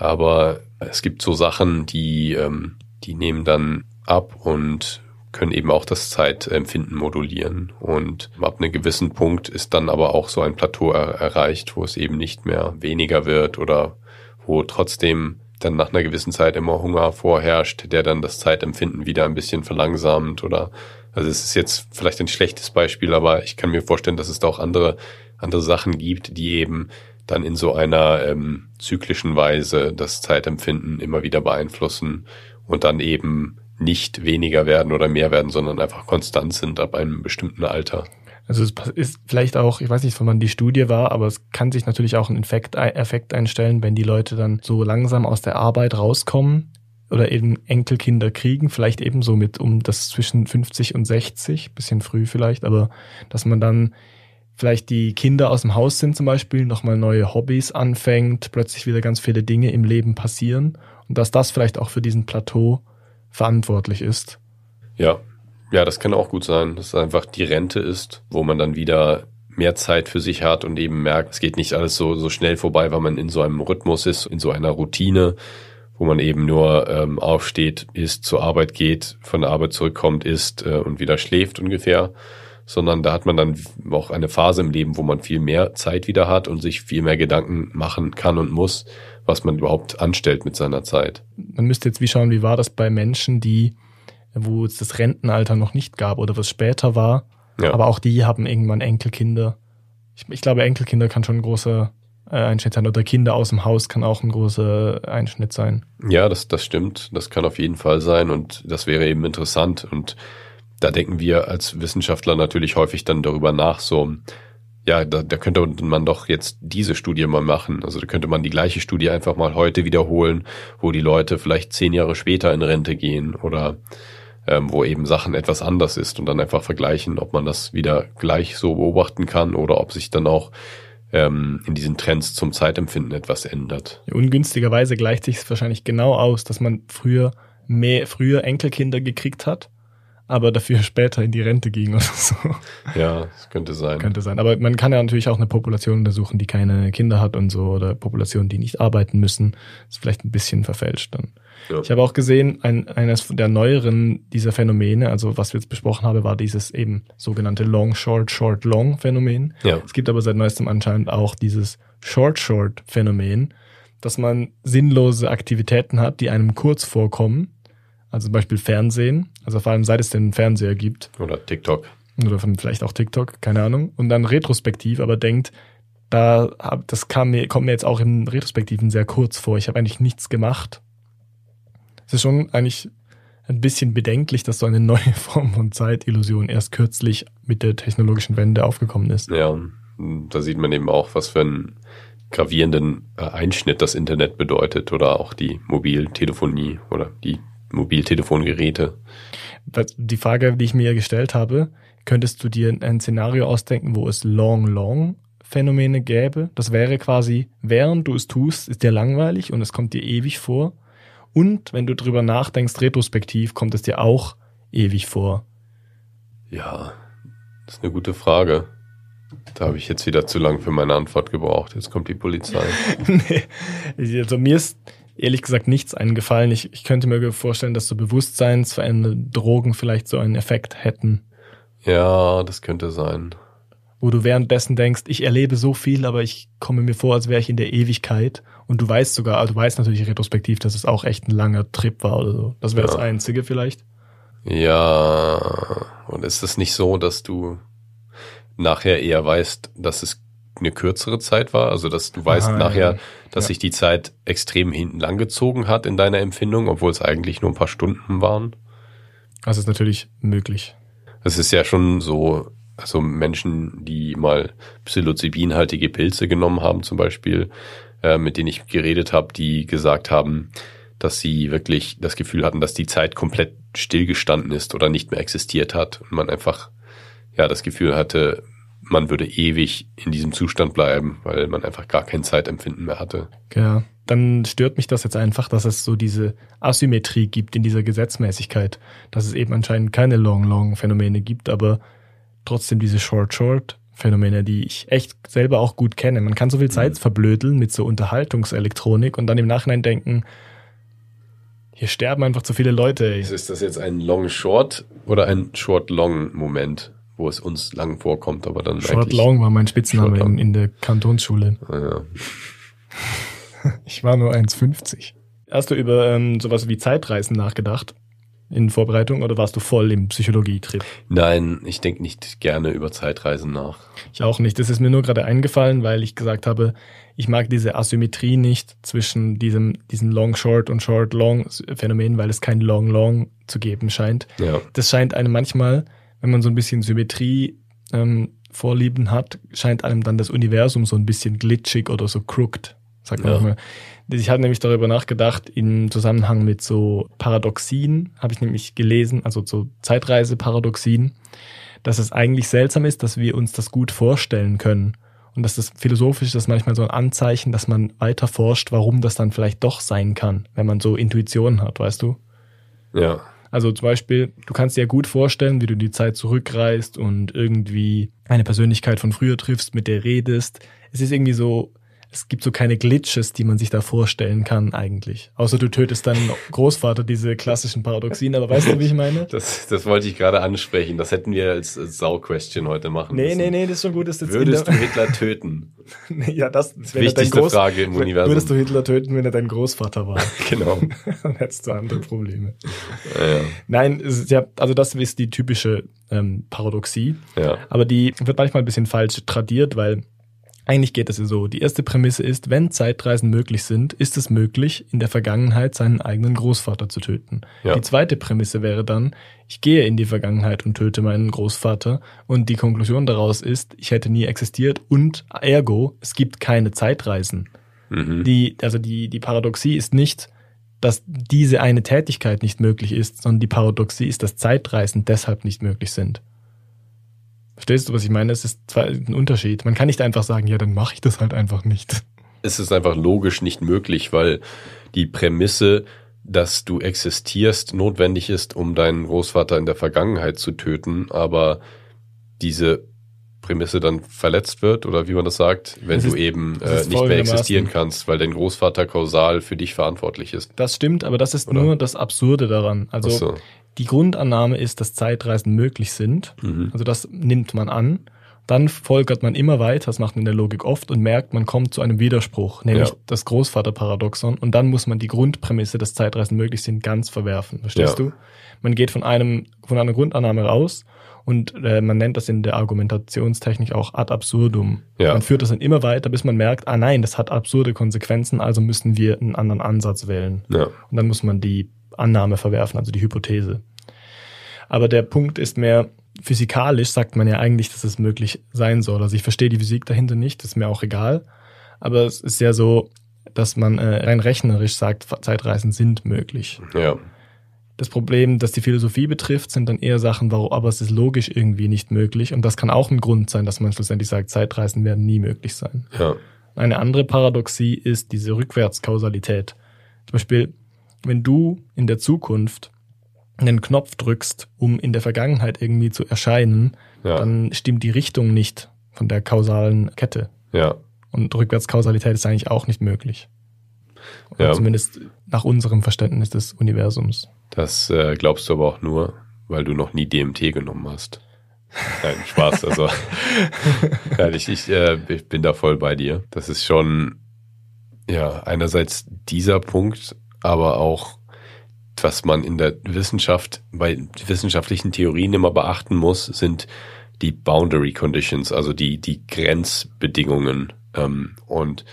Speaker 2: Aber es gibt so Sachen, die, ähm, die nehmen dann ab und können eben auch das Zeitempfinden modulieren. Und ab einem gewissen Punkt ist dann aber auch so ein Plateau er erreicht, wo es eben nicht mehr weniger wird oder wo trotzdem dann nach einer gewissen Zeit immer Hunger vorherrscht, der dann das Zeitempfinden wieder ein bisschen verlangsamt oder also es ist jetzt vielleicht ein schlechtes Beispiel, aber ich kann mir vorstellen, dass es da auch andere andere Sachen gibt, die eben dann in so einer ähm, zyklischen Weise das Zeitempfinden immer wieder beeinflussen und dann eben nicht weniger werden oder mehr werden, sondern einfach konstant sind ab einem bestimmten Alter.
Speaker 1: Also es ist vielleicht auch, ich weiß nicht, wann die Studie war, aber es kann sich natürlich auch ein Effekt, Effekt einstellen, wenn die Leute dann so langsam aus der Arbeit rauskommen oder eben Enkelkinder kriegen, vielleicht eben so mit um das zwischen 50 und 60, bisschen früh vielleicht, aber dass man dann vielleicht die Kinder aus dem Haus sind zum Beispiel, nochmal neue Hobbys anfängt, plötzlich wieder ganz viele Dinge im Leben passieren und dass das vielleicht auch für diesen Plateau verantwortlich ist.
Speaker 2: Ja, ja, das kann auch gut sein, dass es einfach die Rente ist, wo man dann wieder mehr Zeit für sich hat und eben merkt, es geht nicht alles so, so schnell vorbei, weil man in so einem Rhythmus ist, in so einer Routine, wo man eben nur ähm, aufsteht, isst, zur Arbeit geht, von der Arbeit zurückkommt, isst äh, und wieder schläft ungefähr, sondern da hat man dann auch eine Phase im Leben, wo man viel mehr Zeit wieder hat und sich viel mehr Gedanken machen kann und muss, was man überhaupt anstellt mit seiner Zeit.
Speaker 1: Man müsste jetzt wie schauen, wie war das bei Menschen, die, wo es das Rentenalter noch nicht gab oder was später war,
Speaker 2: Ja.
Speaker 1: aber auch die haben irgendwann Enkelkinder. Ich, ich glaube, Enkelkinder kann schon ein großer äh, Einschnitt sein oder Kinder aus dem Haus kann auch ein großer Einschnitt sein.
Speaker 2: Ja, das, das stimmt. Das kann auf jeden Fall sein und das wäre eben interessant. Und da denken wir als Wissenschaftler natürlich häufig dann darüber nach, so ja, da, da könnte man doch jetzt diese Studie mal machen. Also da könnte man die gleiche Studie einfach mal heute wiederholen, wo die Leute vielleicht zehn Jahre später in Rente gehen oder ähm, wo eben Sachen etwas anders ist und dann einfach vergleichen, ob man das wieder gleich so beobachten kann oder ob sich dann auch ähm, in diesen Trends zum Zeitempfinden etwas ändert.
Speaker 1: Ungünstigerweise gleicht sich es wahrscheinlich genau aus, dass man früher mehr, früher Enkelkinder gekriegt hat aber dafür später in die Rente ging oder so.
Speaker 2: Ja, das könnte sein.
Speaker 1: Könnte sein. Aber man kann ja natürlich auch eine Population untersuchen, die keine Kinder hat und so, oder Populationen, die nicht arbeiten müssen. Das ist vielleicht ein bisschen verfälscht dann. Ja. Ich habe auch gesehen, ein, eines der neueren dieser Phänomene, also was wir jetzt besprochen haben, war dieses eben sogenannte Long, Short, Short, Long Phänomen. Ja. Es gibt aber seit neuestem anscheinend auch dieses Short, Short Phänomen, dass man sinnlose Aktivitäten hat, die einem kurz vorkommen also zum Beispiel Fernsehen, also vor allem seit es den Fernseher gibt.
Speaker 2: Oder TikTok.
Speaker 1: Oder von vielleicht auch TikTok, keine Ahnung. Und dann retrospektiv, aber denkt, da das kam mir, kommt mir jetzt auch im Retrospektiven sehr kurz vor. Ich habe eigentlich nichts gemacht. Es ist schon eigentlich ein bisschen bedenklich, dass so eine neue Form von Zeitillusion erst kürzlich mit der technologischen Wende aufgekommen ist.
Speaker 2: Ja, da sieht man eben auch, was für einen gravierenden äh, Einschnitt das Internet bedeutet oder auch die Mobiltelefonie oder die Mobiltelefongeräte.
Speaker 1: Die Frage, die ich mir gestellt habe, könntest du dir ein Szenario ausdenken, wo es Long-Long Phänomene gäbe? Das wäre quasi, während du es tust, ist dir langweilig und es kommt dir ewig vor. Und wenn du drüber nachdenkst, retrospektiv, kommt es dir auch ewig vor.
Speaker 2: Ja, das ist eine gute Frage. Da habe ich jetzt wieder zu lang für meine Antwort gebraucht. Jetzt kommt die Polizei.
Speaker 1: nee, also mir ist ehrlich gesagt nichts eingefallen. Ich, ich könnte mir vorstellen, dass so bewusstseinsverändernde Drogen vielleicht so einen Effekt hätten.
Speaker 2: Ja, das könnte sein.
Speaker 1: Wo du währenddessen denkst, ich erlebe so viel, aber ich komme mir vor, als wäre ich in der Ewigkeit. Und du weißt sogar, also du weißt natürlich retrospektiv, dass es auch echt ein langer Trip war oder so. Das wäre ja. das Einzige vielleicht.
Speaker 2: Ja, und ist es nicht so, dass du nachher eher weißt, dass es eine kürzere Zeit war? Also, dass du weißt Aha, nachher, ja. dass ja. sich die Zeit extrem hinten langgezogen hat in deiner Empfindung, obwohl es eigentlich nur ein paar Stunden waren?
Speaker 1: Das ist natürlich möglich.
Speaker 2: Es ist ja schon so, also Menschen, die mal psilocybinhaltige Pilze genommen haben, zum Beispiel, äh, mit denen ich geredet habe, die gesagt haben, dass sie wirklich das Gefühl hatten, dass die Zeit komplett stillgestanden ist oder nicht mehr existiert hat und man einfach ja das Gefühl hatte, man würde ewig in diesem Zustand bleiben, weil man einfach gar kein Zeitempfinden mehr hatte.
Speaker 1: Ja, dann stört mich das jetzt einfach, dass es so diese Asymmetrie gibt in dieser Gesetzmäßigkeit, dass es eben anscheinend keine Long-Long-Phänomene gibt, aber trotzdem diese Short-Short-Phänomene, die ich echt selber auch gut kenne. Man kann so viel Zeit mhm. verblödeln mit so Unterhaltungselektronik und dann im Nachhinein denken, hier sterben einfach zu viele Leute.
Speaker 2: Ist das jetzt ein Long-Short oder ein Short-Long-Moment? Wo es uns lang vorkommt, aber dann
Speaker 1: Short Long war mein Spitzname in, in, der Kantonsschule.
Speaker 2: Ah, ja.
Speaker 1: ich war nur 1,50. Hast du über ähm, sowas wie Zeitreisen nachgedacht in Vorbereitung oder warst du voll im Psychologietrip?
Speaker 2: Nein, ich denke nicht gerne über Zeitreisen nach.
Speaker 1: Ich auch nicht. Das ist mir nur gerade eingefallen, weil ich gesagt habe, ich mag diese Asymmetrie nicht zwischen diesem, diesem Long-Short und Short-Long-Phänomen, weil es kein Long-Long zu geben scheint.
Speaker 2: Ja.
Speaker 1: Das scheint einem manchmal wenn man so ein bisschen Symmetrie ähm, Vorlieben hat, scheint einem dann das Universum so ein bisschen glitschig oder so crooked, sagt man ja. mal. Ich habe nämlich darüber nachgedacht, im Zusammenhang mit so Paradoxien, habe ich nämlich gelesen, also so Zeitreiseparadoxien, dass es eigentlich seltsam ist, dass wir uns das gut vorstellen können. Und dass das philosophisch ist manchmal so ein Anzeichen, dass man weiter forscht, warum das dann vielleicht doch sein kann, wenn man so Intuitionen hat, weißt du?
Speaker 2: Ja.
Speaker 1: Also zum Beispiel, du kannst dir ja gut vorstellen, wie du die Zeit zurückreist und irgendwie eine Persönlichkeit von früher triffst, mit der redest. Es ist irgendwie so es gibt so keine Glitches, die man sich da vorstellen kann eigentlich. Außer du tötest deinen Großvater, diese klassischen Paradoxien, aber weißt du, wie ich meine?
Speaker 2: Das, das wollte ich gerade ansprechen. Das hätten wir als, als Sau-Question heute machen
Speaker 1: nee, müssen. Nee, nee, das ist schon gut. Dass
Speaker 2: jetzt Würdest du Hitler töten?
Speaker 1: ja, das, das
Speaker 2: wäre wichtigste Groß Frage im Universum.
Speaker 1: Würdest du Hitler töten, wenn er dein Großvater war?
Speaker 2: genau.
Speaker 1: Dann hättest du andere Probleme.
Speaker 2: Ja, ja.
Speaker 1: Nein, also das ist die typische ähm, Paradoxie.
Speaker 2: Ja.
Speaker 1: Aber die wird manchmal ein bisschen falsch tradiert, weil Eigentlich geht es ja so. Die erste Prämisse ist, wenn Zeitreisen möglich sind, ist es möglich, in der Vergangenheit seinen eigenen Großvater zu töten.
Speaker 2: Ja.
Speaker 1: Die zweite Prämisse wäre dann, ich gehe in die Vergangenheit und töte meinen Großvater und die Konklusion daraus ist, ich hätte nie existiert und ergo, es gibt keine Zeitreisen.
Speaker 2: Mhm.
Speaker 1: Die, also die, die Paradoxie ist nicht, dass diese eine Tätigkeit nicht möglich ist, sondern die Paradoxie ist, dass Zeitreisen deshalb nicht möglich sind. Verstehst du, was ich meine? Es ist zwar ein Unterschied. Man kann nicht einfach sagen, ja, dann mache ich das halt einfach nicht.
Speaker 2: Es ist einfach logisch nicht möglich, weil die Prämisse, dass du existierst, notwendig ist, um deinen Großvater in der Vergangenheit zu töten, aber diese Prämisse dann verletzt wird oder wie man das sagt, wenn du
Speaker 1: ist-
Speaker 2: eben
Speaker 1: es
Speaker 2: äh, nicht mehr existieren kannst, weil dein Großvater kausal für dich verantwortlich ist.
Speaker 1: Das stimmt, aber das ist
Speaker 2: Oder?
Speaker 1: nur das Absurde daran. Also
Speaker 2: so.
Speaker 1: Die Grundannahme ist, dass Zeitreisen möglich sind.
Speaker 2: Mhm.
Speaker 1: Also das nimmt man an. Dann folgert man immer weiter, das macht man in der Logik oft und merkt, man kommt zu einem Widerspruch, nämlich
Speaker 2: Ja.
Speaker 1: das Großvaterparadoxon. Und dann muss man die Grundprämisse, dass Zeitreisen möglich sind, ganz verwerfen. Verstehst
Speaker 2: Ja.
Speaker 1: du? Man geht von einem, von einer Grundannahme raus und äh, man nennt das in der Argumentationstechnik auch ad absurdum.
Speaker 2: Ja.
Speaker 1: Man führt das dann immer weiter, bis man merkt, ah nein, das hat absurde Konsequenzen, also müssen wir einen anderen Ansatz wählen.
Speaker 2: Ja.
Speaker 1: Und dann muss man die Annahme verwerfen, also die Hypothese. Aber der Punkt ist mehr, physikalisch sagt man ja eigentlich, dass es möglich sein soll. Also ich verstehe die Physik dahinter nicht, das ist mir auch egal. Aber es ist ja so, dass man äh, rein rechnerisch sagt, Zeitreisen sind möglich.
Speaker 2: Ja.
Speaker 1: Das Problem, das die Philosophie betrifft, sind dann eher Sachen, warum, aber es ist logisch irgendwie nicht möglich. Und das kann auch ein Grund sein, dass man schlussendlich sagt, Zeitreisen werden nie möglich sein.
Speaker 2: Ja.
Speaker 1: Eine andere Paradoxie ist diese Rückwärtskausalität. Zum Beispiel, wenn du in der Zukunft einen Knopf drückst, um in der Vergangenheit irgendwie zu erscheinen,
Speaker 2: Ja.
Speaker 1: dann stimmt die Richtung nicht von der kausalen Kette.
Speaker 2: Ja.
Speaker 1: Und Rückwärtskausalität ist eigentlich auch nicht möglich.
Speaker 2: Ja.
Speaker 1: Zumindest nach unserem Verständnis des Universums.
Speaker 2: Das äh, glaubst du aber auch nur, weil du noch nie DMT genommen hast. Nein, Spaß. Also, Nein, ich, ich, äh, ich bin da voll bei dir. Das ist schon, ja, einerseits dieser Punkt, aber auch, was man in der Wissenschaft, bei wissenschaftlichen Theorien immer beachten muss, sind die Boundary Conditions, also die, die Grenzbedingungen. Ähm, und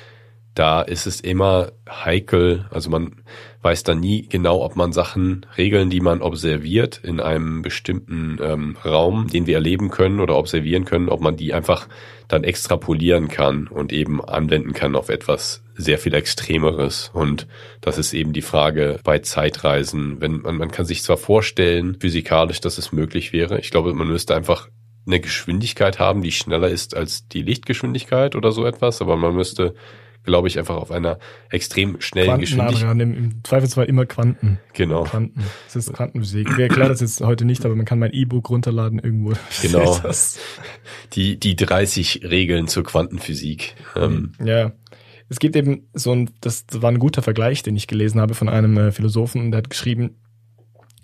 Speaker 2: da ist es immer heikel, also man weiß dann nie genau, ob man Sachen, Regeln, die man observiert in einem bestimmten ähm, Raum, den wir erleben können oder observieren können, ob man die einfach dann extrapolieren kann und eben anwenden kann auf etwas sehr viel Extremeres. Und das ist eben die Frage bei Zeitreisen. Wenn man, man kann sich zwar vorstellen, physikalisch, dass es möglich wäre. Ich glaube, man müsste einfach eine Geschwindigkeit haben, die schneller ist als die Lichtgeschwindigkeit oder so etwas, aber man müsste, glaube ich, einfach auf einer extrem schnellen Geschwindigkeit.
Speaker 1: Im, im Zweifelsfall immer Quanten.
Speaker 2: Genau.
Speaker 1: Quanten. Das ist Quantenphysik. Wir erklären das jetzt heute nicht, aber man kann mein E-Book runterladen irgendwo.
Speaker 2: Genau.
Speaker 1: Das.
Speaker 2: Die, die 30 Regeln zur Quantenphysik. Ähm,
Speaker 1: Ja. Es gibt eben so ein, das war ein guter Vergleich, den ich gelesen habe von einem äh, Philosophen, und der hat geschrieben,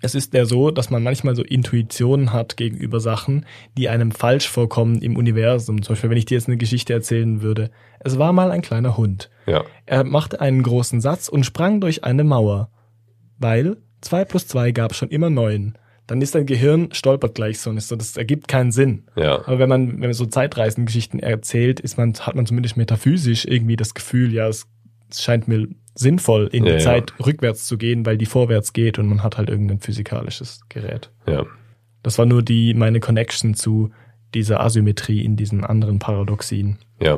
Speaker 1: es ist ja so, dass man manchmal so Intuitionen hat gegenüber Sachen, die einem falsch vorkommen im Universum. Zum Beispiel, wenn ich dir jetzt eine Geschichte erzählen würde. Es war mal ein kleiner Hund.
Speaker 2: ja,
Speaker 1: Er machte einen großen Satz und sprang durch eine Mauer. Weil zwei plus zwei gab schon immer neun. Dann ist dein Gehirn stolpert gleich so und ist so, das ergibt keinen Sinn.
Speaker 2: ja,
Speaker 1: Aber wenn man, wenn man so Zeitreisengeschichten erzählt, ist man, hat man zumindest metaphysisch irgendwie das Gefühl, ja, es, es scheint mir sinnvoll, in
Speaker 2: Ja,
Speaker 1: die
Speaker 2: ja.
Speaker 1: Zeit rückwärts zu gehen, weil die vorwärts geht und man hat halt irgendein physikalisches Gerät.
Speaker 2: ja.
Speaker 1: Das war nur die, meine Connection zu dieser Asymmetrie in diesen anderen Paradoxien.
Speaker 2: Ja,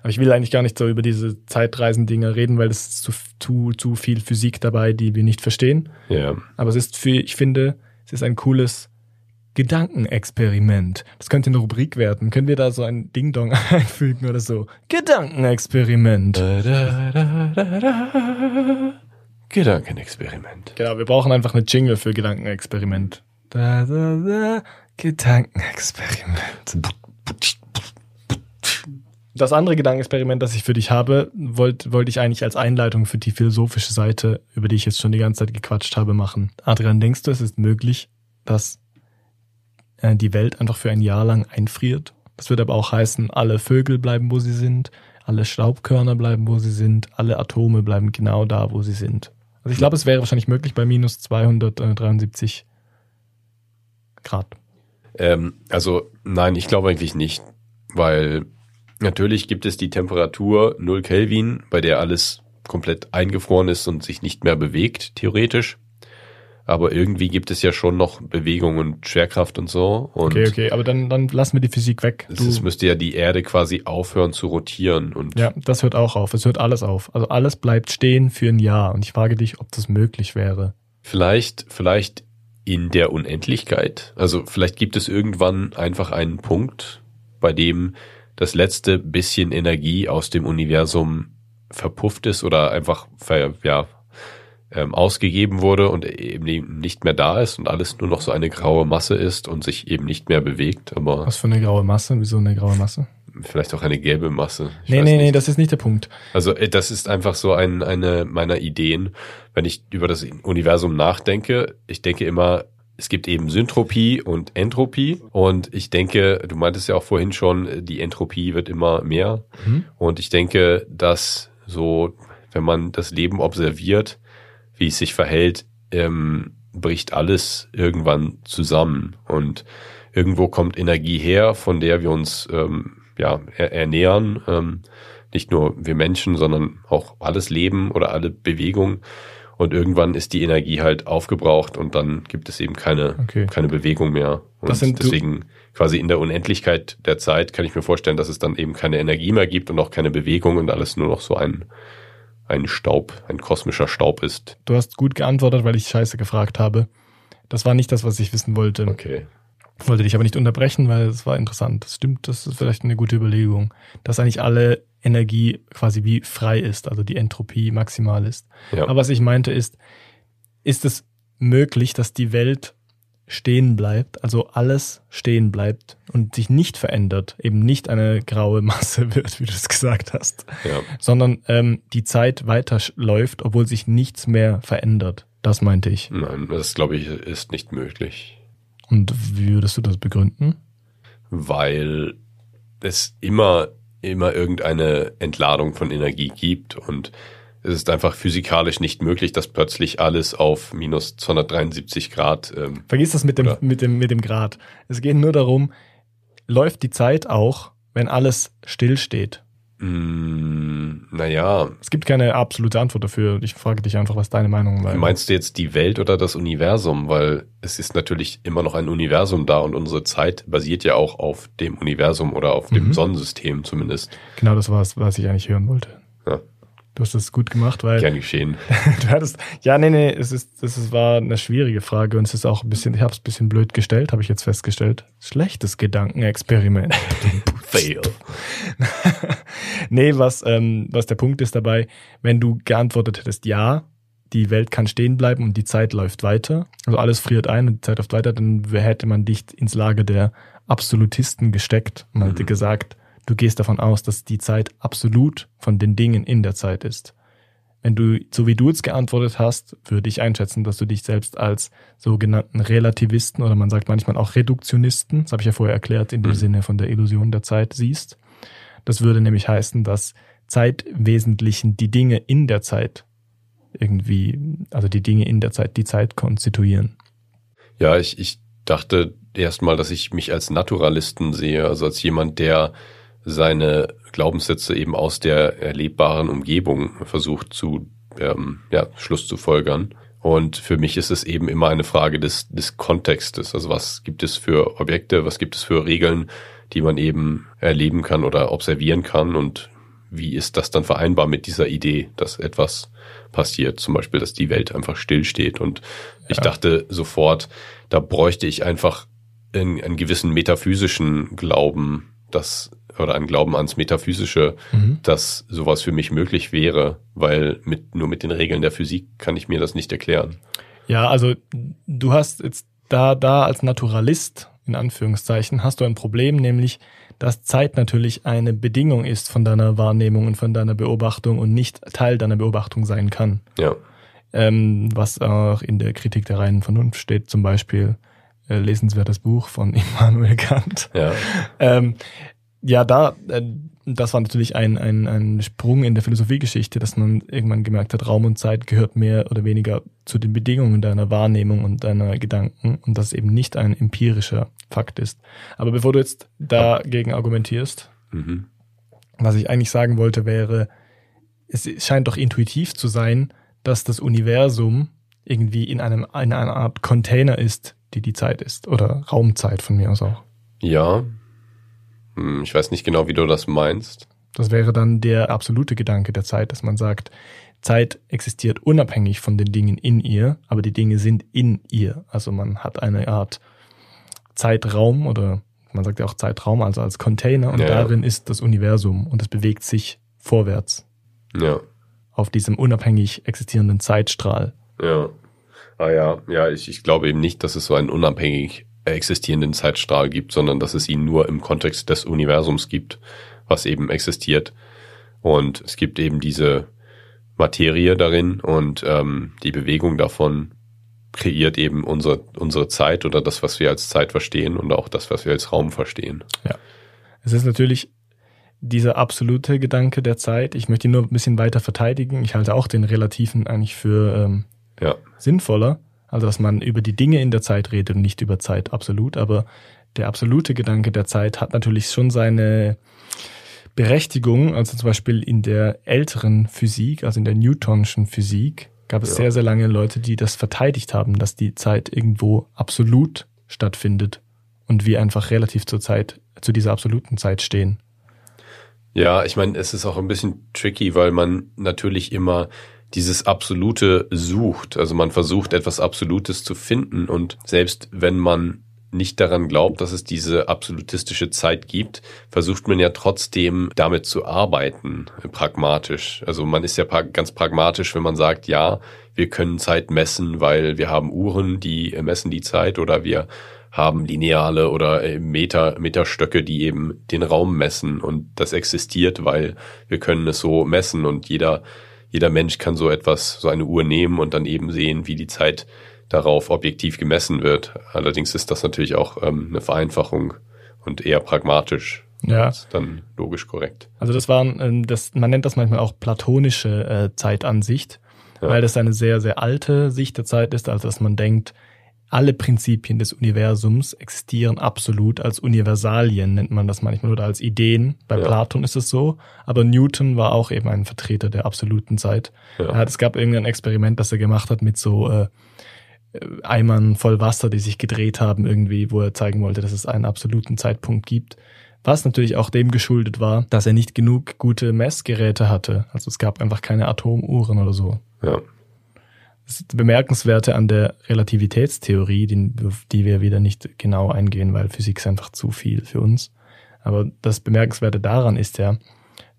Speaker 1: Aber ich will eigentlich gar nicht so über diese Zeitreisendinger reden, weil es ist zu, zu, zu viel Physik dabei, die wir nicht verstehen.
Speaker 2: ja.
Speaker 1: Aber es ist für, ich finde, es ist ein cooles Gedankenexperiment. Das könnte eine Rubrik werden. Können wir da so ein Ding-Dong einfügen oder so? Gedankenexperiment.
Speaker 2: Da, da, da, da, da. Gedankenexperiment.
Speaker 1: Genau, wir brauchen einfach eine Jingle für Gedankenexperiment. Da, da, da. Gedankenexperiment. Das andere Gedankenexperiment, das ich für dich habe, wollte wollte ich eigentlich als Einleitung für die philosophische Seite, über die ich jetzt schon die ganze Zeit gequatscht habe, machen. Adrian, denkst du, es ist möglich, dass äh, die Welt einfach für ein Jahr lang einfriert? Das würde aber auch heißen, alle Vögel bleiben, wo sie sind, alle Staubkörner bleiben, wo sie sind, alle Atome bleiben genau da, wo sie sind. Also ich glaube, es wäre wahrscheinlich möglich bei minus 273 Grad.
Speaker 2: Ähm, also nein, ich glaube eigentlich nicht, weil Natürlich gibt es die Temperatur 0 Kelvin, bei der alles komplett eingefroren ist und sich nicht mehr bewegt, theoretisch. Aber irgendwie gibt es ja schon noch Bewegung und Schwerkraft und so. Und
Speaker 1: Okay, okay, aber dann, dann lassen wir die Physik weg.
Speaker 2: Es müsste ja die Erde quasi aufhören zu rotieren. Und
Speaker 1: ja, das hört auch auf. Es hört alles auf. Also alles bleibt stehen für ein Jahr. Und ich frage dich, ob das möglich wäre.
Speaker 2: vielleicht, vielleicht in der Unendlichkeit. Also vielleicht gibt es irgendwann einfach einen Punkt, bei dem das letzte bisschen Energie aus dem Universum verpufft ist oder einfach ja, ähm, ausgegeben wurde und eben nicht mehr da ist und alles nur noch so eine graue Masse ist und sich eben nicht mehr bewegt, aber
Speaker 1: Was für eine graue Masse? Wieso eine graue Masse?
Speaker 2: vielleicht auch eine gelbe Masse. Ich
Speaker 1: nee, nee,
Speaker 2: nicht.
Speaker 1: nee, das ist nicht der Punkt.
Speaker 2: Also äh, das ist einfach so ein, eine meiner Ideen, wenn ich über das Universum nachdenke. Ich denke immer, es gibt eben Syntropie und Entropie. Und ich denke, du meintest ja auch vorhin schon, die Entropie wird immer mehr.
Speaker 1: Mhm.
Speaker 2: Und ich denke, dass so, wenn man das Leben observiert, wie es sich verhält, ähm, bricht alles irgendwann zusammen. Und irgendwo kommt Energie her, von der wir uns ähm, ja, er ernähren. Ähm, nicht nur wir Menschen, sondern auch alles Leben oder alle Bewegung. Und irgendwann ist die Energie halt aufgebraucht und dann gibt es eben keine,
Speaker 1: Okay.
Speaker 2: keine Bewegung mehr. Und deswegen quasi in der Unendlichkeit der Zeit kann ich mir vorstellen, dass es dann eben keine Energie mehr gibt und auch keine Bewegung und alles nur noch so ein, ein Staub, ein kosmischer Staub ist.
Speaker 1: Du hast gut geantwortet, weil ich Scheiße gefragt habe. Das war nicht das, was ich wissen wollte.
Speaker 2: Okay.
Speaker 1: Ich wollte dich aber nicht unterbrechen, weil es war interessant. Das stimmt, das ist vielleicht eine gute Überlegung, dass eigentlich alle Energie quasi wie frei ist, also die Entropie maximal ist.
Speaker 2: Ja.
Speaker 1: Aber was ich meinte ist, ist es möglich, dass die Welt stehen bleibt, also alles stehen bleibt und sich nicht verändert, eben nicht eine graue Masse wird, wie du es gesagt hast,
Speaker 2: ja.
Speaker 1: sondern ähm, die Zeit weiter sch- läuft, obwohl sich nichts mehr verändert. Das meinte ich.
Speaker 2: Nein, das glaube ich ist nicht möglich.
Speaker 1: Und wie würdest du das begründen?
Speaker 2: weil es immer, immer irgendeine Entladung von Energie gibt und es ist einfach physikalisch nicht möglich, dass plötzlich alles auf minus 273 Grad, ähm,
Speaker 1: Vergiss das mit dem, mit dem, mit dem Grad. Es geht nur darum, läuft die Zeit auch, wenn alles stillsteht?
Speaker 2: Mh, naja,
Speaker 1: Es gibt keine absolute Antwort dafür. Ich frage dich einfach, was deine Meinung war.
Speaker 2: meinst du jetzt die Welt oder das Universum? Weil es ist natürlich immer noch ein Universum da und unsere Zeit basiert ja auch auf dem Universum oder auf dem
Speaker 1: Mhm.
Speaker 2: Sonnensystem zumindest.
Speaker 1: Genau das war es, was ich eigentlich hören wollte. Du hast das gut gemacht, weil
Speaker 2: Gern geschehen.
Speaker 1: du hattest, ja, nee, nee, es ist, es ist, war eine schwierige Frage und es ist auch ein bisschen, ich habe es ein bisschen blöd gestellt, habe ich jetzt festgestellt. Schlechtes Gedankenexperiment.
Speaker 2: Fail.
Speaker 1: nee, was, ähm, was der Punkt ist dabei, wenn du geantwortet hättest, ja, die Welt kann stehen bleiben und die Zeit läuft weiter, also alles friert ein und die Zeit läuft weiter, dann hätte man dich ins Lager der Absolutisten gesteckt und hätte
Speaker 2: Mhm.
Speaker 1: gesagt, du gehst davon aus, dass die Zeit absolut von den Dingen in der Zeit ist. Wenn du, so wie du jetzt geantwortet hast, würde ich einschätzen, dass du dich selbst als sogenannten Relativisten oder man sagt manchmal auch Reduktionisten, das habe ich ja vorher erklärt, in dem
Speaker 2: Mhm.
Speaker 1: Sinne von der Illusion der Zeit siehst. Das würde nämlich heißen, dass Zeit im Wesentlichen die Dinge in der Zeit irgendwie, also die Dinge in der Zeit, die Zeit konstituieren.
Speaker 2: Ja, ich, ich dachte erstmal, dass ich mich als Naturalisten sehe, also als jemand, der seine Glaubenssätze eben aus der erlebbaren Umgebung versucht zu ähm, ja, Schluss zu folgern. Und für mich ist es eben immer eine Frage des, des Kontextes. Also was gibt es für Objekte, was gibt es für Regeln, die man eben erleben kann oder observieren kann und wie ist das dann vereinbar mit dieser Idee, dass etwas passiert, zum Beispiel, dass die Welt einfach stillsteht. Und ich
Speaker 1: Ja.
Speaker 2: dachte sofort, da bräuchte ich einfach einen, einen gewissen metaphysischen Glauben, dass oder einen Glauben ans Metaphysische,
Speaker 1: Mhm.
Speaker 2: dass sowas für mich möglich wäre, weil mit nur mit den Regeln der Physik kann ich mir das nicht erklären.
Speaker 1: Ja, also du hast jetzt da, da als Naturalist, in Anführungszeichen, hast du ein Problem, nämlich, dass Zeit natürlich eine Bedingung ist von deiner Wahrnehmung und von deiner Beobachtung und nicht Teil deiner Beobachtung sein kann.
Speaker 2: Ja,
Speaker 1: Ähm, was auch in der Kritik der reinen Vernunft steht, zum Beispiel äh, lesenswertes Buch von Immanuel Kant.
Speaker 2: ja,
Speaker 1: Ähm, ja, da, äh, das war natürlich ein, ein, ein Sprung in der Philosophiegeschichte, dass man irgendwann gemerkt hat, Raum und Zeit gehört mehr oder weniger zu den Bedingungen deiner Wahrnehmung und deiner Gedanken und dass es eben nicht ein empirischer Fakt ist. Aber bevor du jetzt dagegen argumentierst,
Speaker 2: mhm.
Speaker 1: Was ich eigentlich sagen wollte wäre, es scheint doch intuitiv zu sein, dass das Universum irgendwie in einem in einer Art Container ist, die die Zeit ist oder Raumzeit von mir aus auch.
Speaker 2: Ja. Hm, ich weiß nicht genau, wie du das meinst.
Speaker 1: Das wäre dann der absolute Gedanke der Zeit, dass man sagt, Zeit existiert unabhängig von den Dingen in ihr, aber die Dinge sind in ihr. Also man hat eine Art Zeitraum oder man sagt ja auch Zeitraum, also als Container und ja, darin ist das Universum und es bewegt sich vorwärts.
Speaker 2: Ja.
Speaker 1: Auf diesem unabhängig existierenden Zeitstrahl.
Speaker 2: Ja. Ah ja, ja, ich, ich glaube eben nicht, dass es so einen unabhängig existierenden Zeitstrahl gibt, sondern dass es ihn nur im Kontext des Universums gibt, was eben existiert. Und es gibt eben diese Materie darin und ähm, die Bewegung davon kreiert eben unsere, unsere Zeit oder das, was wir als Zeit verstehen und auch das, was wir als Raum verstehen.
Speaker 1: Ja. Es ist natürlich dieser absolute Gedanke der Zeit. Ich möchte ihn nur ein bisschen weiter verteidigen. Ich halte auch den Relativen eigentlich für ähm,
Speaker 2: ja.
Speaker 1: sinnvoller. Also, dass man über die Dinge in der Zeit redet und nicht über Zeit absolut. Aber der absolute Gedanke der Zeit hat natürlich schon seine Berechtigung. Also zum Beispiel in der älteren Physik, also in der Newtonschen Physik, gab es ja. sehr, sehr lange Leute, die das verteidigt haben, dass die Zeit irgendwo absolut stattfindet und wir einfach relativ zur Zeit, zu dieser absoluten Zeit stehen.
Speaker 2: Ja, ich meine, es ist auch ein bisschen tricky, weil man natürlich immer dieses Absolute sucht. Also man versucht etwas Absolutes zu finden und selbst wenn man nicht daran glaubt, dass es diese absolutistische Zeit gibt, versucht man ja trotzdem damit zu arbeiten, pragmatisch. Also man ist ja ganz pragmatisch, wenn man sagt, ja, wir können Zeit messen, weil wir haben Uhren, die messen die Zeit oder wir haben Lineale oder äh, Meter, Meterstöcke, die eben den Raum messen und das existiert, weil wir können es so messen und jeder, jeder Mensch kann so etwas, so eine Uhr nehmen und dann eben sehen, wie die Zeit darauf objektiv gemessen wird. Allerdings ist das natürlich auch ähm, eine Vereinfachung und eher pragmatisch.
Speaker 1: Ja.
Speaker 2: Ist dann logisch korrekt.
Speaker 1: Also das waren, ähm, das, man nennt das manchmal auch platonische äh, Zeitansicht, ja. weil das eine sehr, sehr alte Sicht der Zeit ist, also dass man denkt, alle Prinzipien des Universums existieren absolut als Universalien, nennt man das manchmal, oder als Ideen. Bei ja. Platon ist es so, aber Newton war auch eben ein Vertreter der absoluten Zeit. Ja. Es gab irgendein Experiment, das er gemacht hat mit so äh, Eimern voll Wasser, die sich gedreht haben irgendwie, wo er zeigen wollte, dass es einen absoluten Zeitpunkt gibt. Was natürlich auch dem geschuldet war, dass er nicht genug gute Messgeräte hatte. Also es gab einfach keine Atomuhren oder so.
Speaker 2: Ja.
Speaker 1: Das Bemerkenswerte an der Relativitätstheorie, die, die wir wieder nicht genau eingehen, weil Physik ist einfach zu viel für uns. Aber das Bemerkenswerte daran ist ja,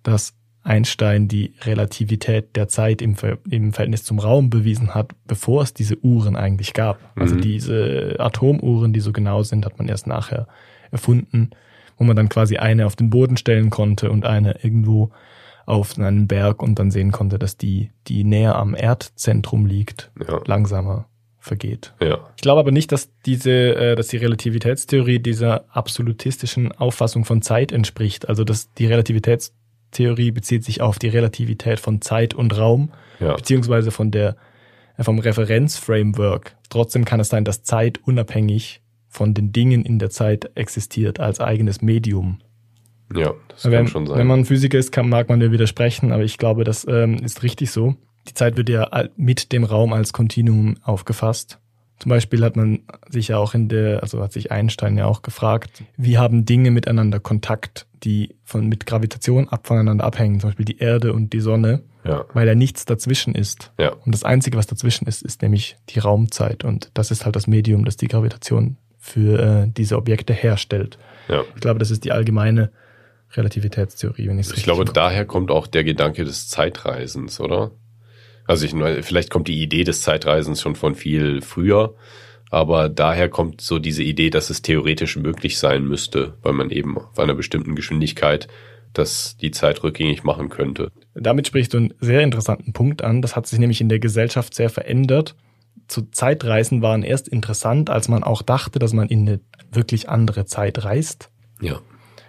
Speaker 1: dass Einstein die Relativität der Zeit im, im Verhältnis zum Raum bewiesen hat, bevor es diese Uhren eigentlich gab. Also mhm. diese Atomuhren, die so genau sind, hat man erst nachher erfunden, wo man dann quasi eine auf den Boden stellen konnte und eine irgendwo auf einen Berg und dann sehen konnte, dass die, die näher am Erdzentrum liegt, ja. langsamer vergeht.
Speaker 2: Ja.
Speaker 1: Ich glaube aber nicht, dass diese, äh, dass die Relativitätstheorie dieser absolutistischen Auffassung von Zeit entspricht. Also dass die Relativitätstheorie Theorie bezieht sich auf die Relativität von Zeit und Raum, ja. beziehungsweise von der, äh, vom Referenzframework. Trotzdem kann es sein, dass Zeit unabhängig von den Dingen in der Zeit existiert als eigenes Medium.
Speaker 2: Ja, das
Speaker 1: wenn,
Speaker 2: kann schon sein.
Speaker 1: Wenn man Physiker ist, kann, mag man mir widersprechen, aber ich glaube, das ähm, ist richtig so. Die Zeit wird ja mit dem Raum als Kontinuum aufgefasst. Zum Beispiel hat man sich ja auch in der, also hat sich Einstein ja auch gefragt, wie haben Dinge miteinander Kontakt, die von, mit Gravitation ab voneinander abhängen, zum Beispiel die Erde und die Sonne,
Speaker 2: ja.
Speaker 1: weil ja nichts dazwischen ist.
Speaker 2: Ja.
Speaker 1: Und das Einzige, was dazwischen ist, ist nämlich die Raumzeit. Und das ist halt das Medium, das die Gravitation für äh, diese Objekte herstellt.
Speaker 2: Ja.
Speaker 1: Ich glaube, das ist die allgemeine Relativitätstheorie, wenn
Speaker 2: ich es Ich glaube, daher kommt auch der Gedanke des Zeitreisens, oder? Also ich, vielleicht kommt die Idee des Zeitreisens schon von viel früher, aber daher kommt so diese Idee, dass es theoretisch möglich sein müsste, weil man eben auf einer bestimmten Geschwindigkeit das die Zeit rückgängig machen könnte.
Speaker 1: Damit sprichst du einen sehr interessanten Punkt an. Das hat sich nämlich in der Gesellschaft sehr verändert. Zu Zeitreisen waren erst interessant, als man auch dachte, dass man in eine wirklich andere Zeit reist.
Speaker 2: Ja.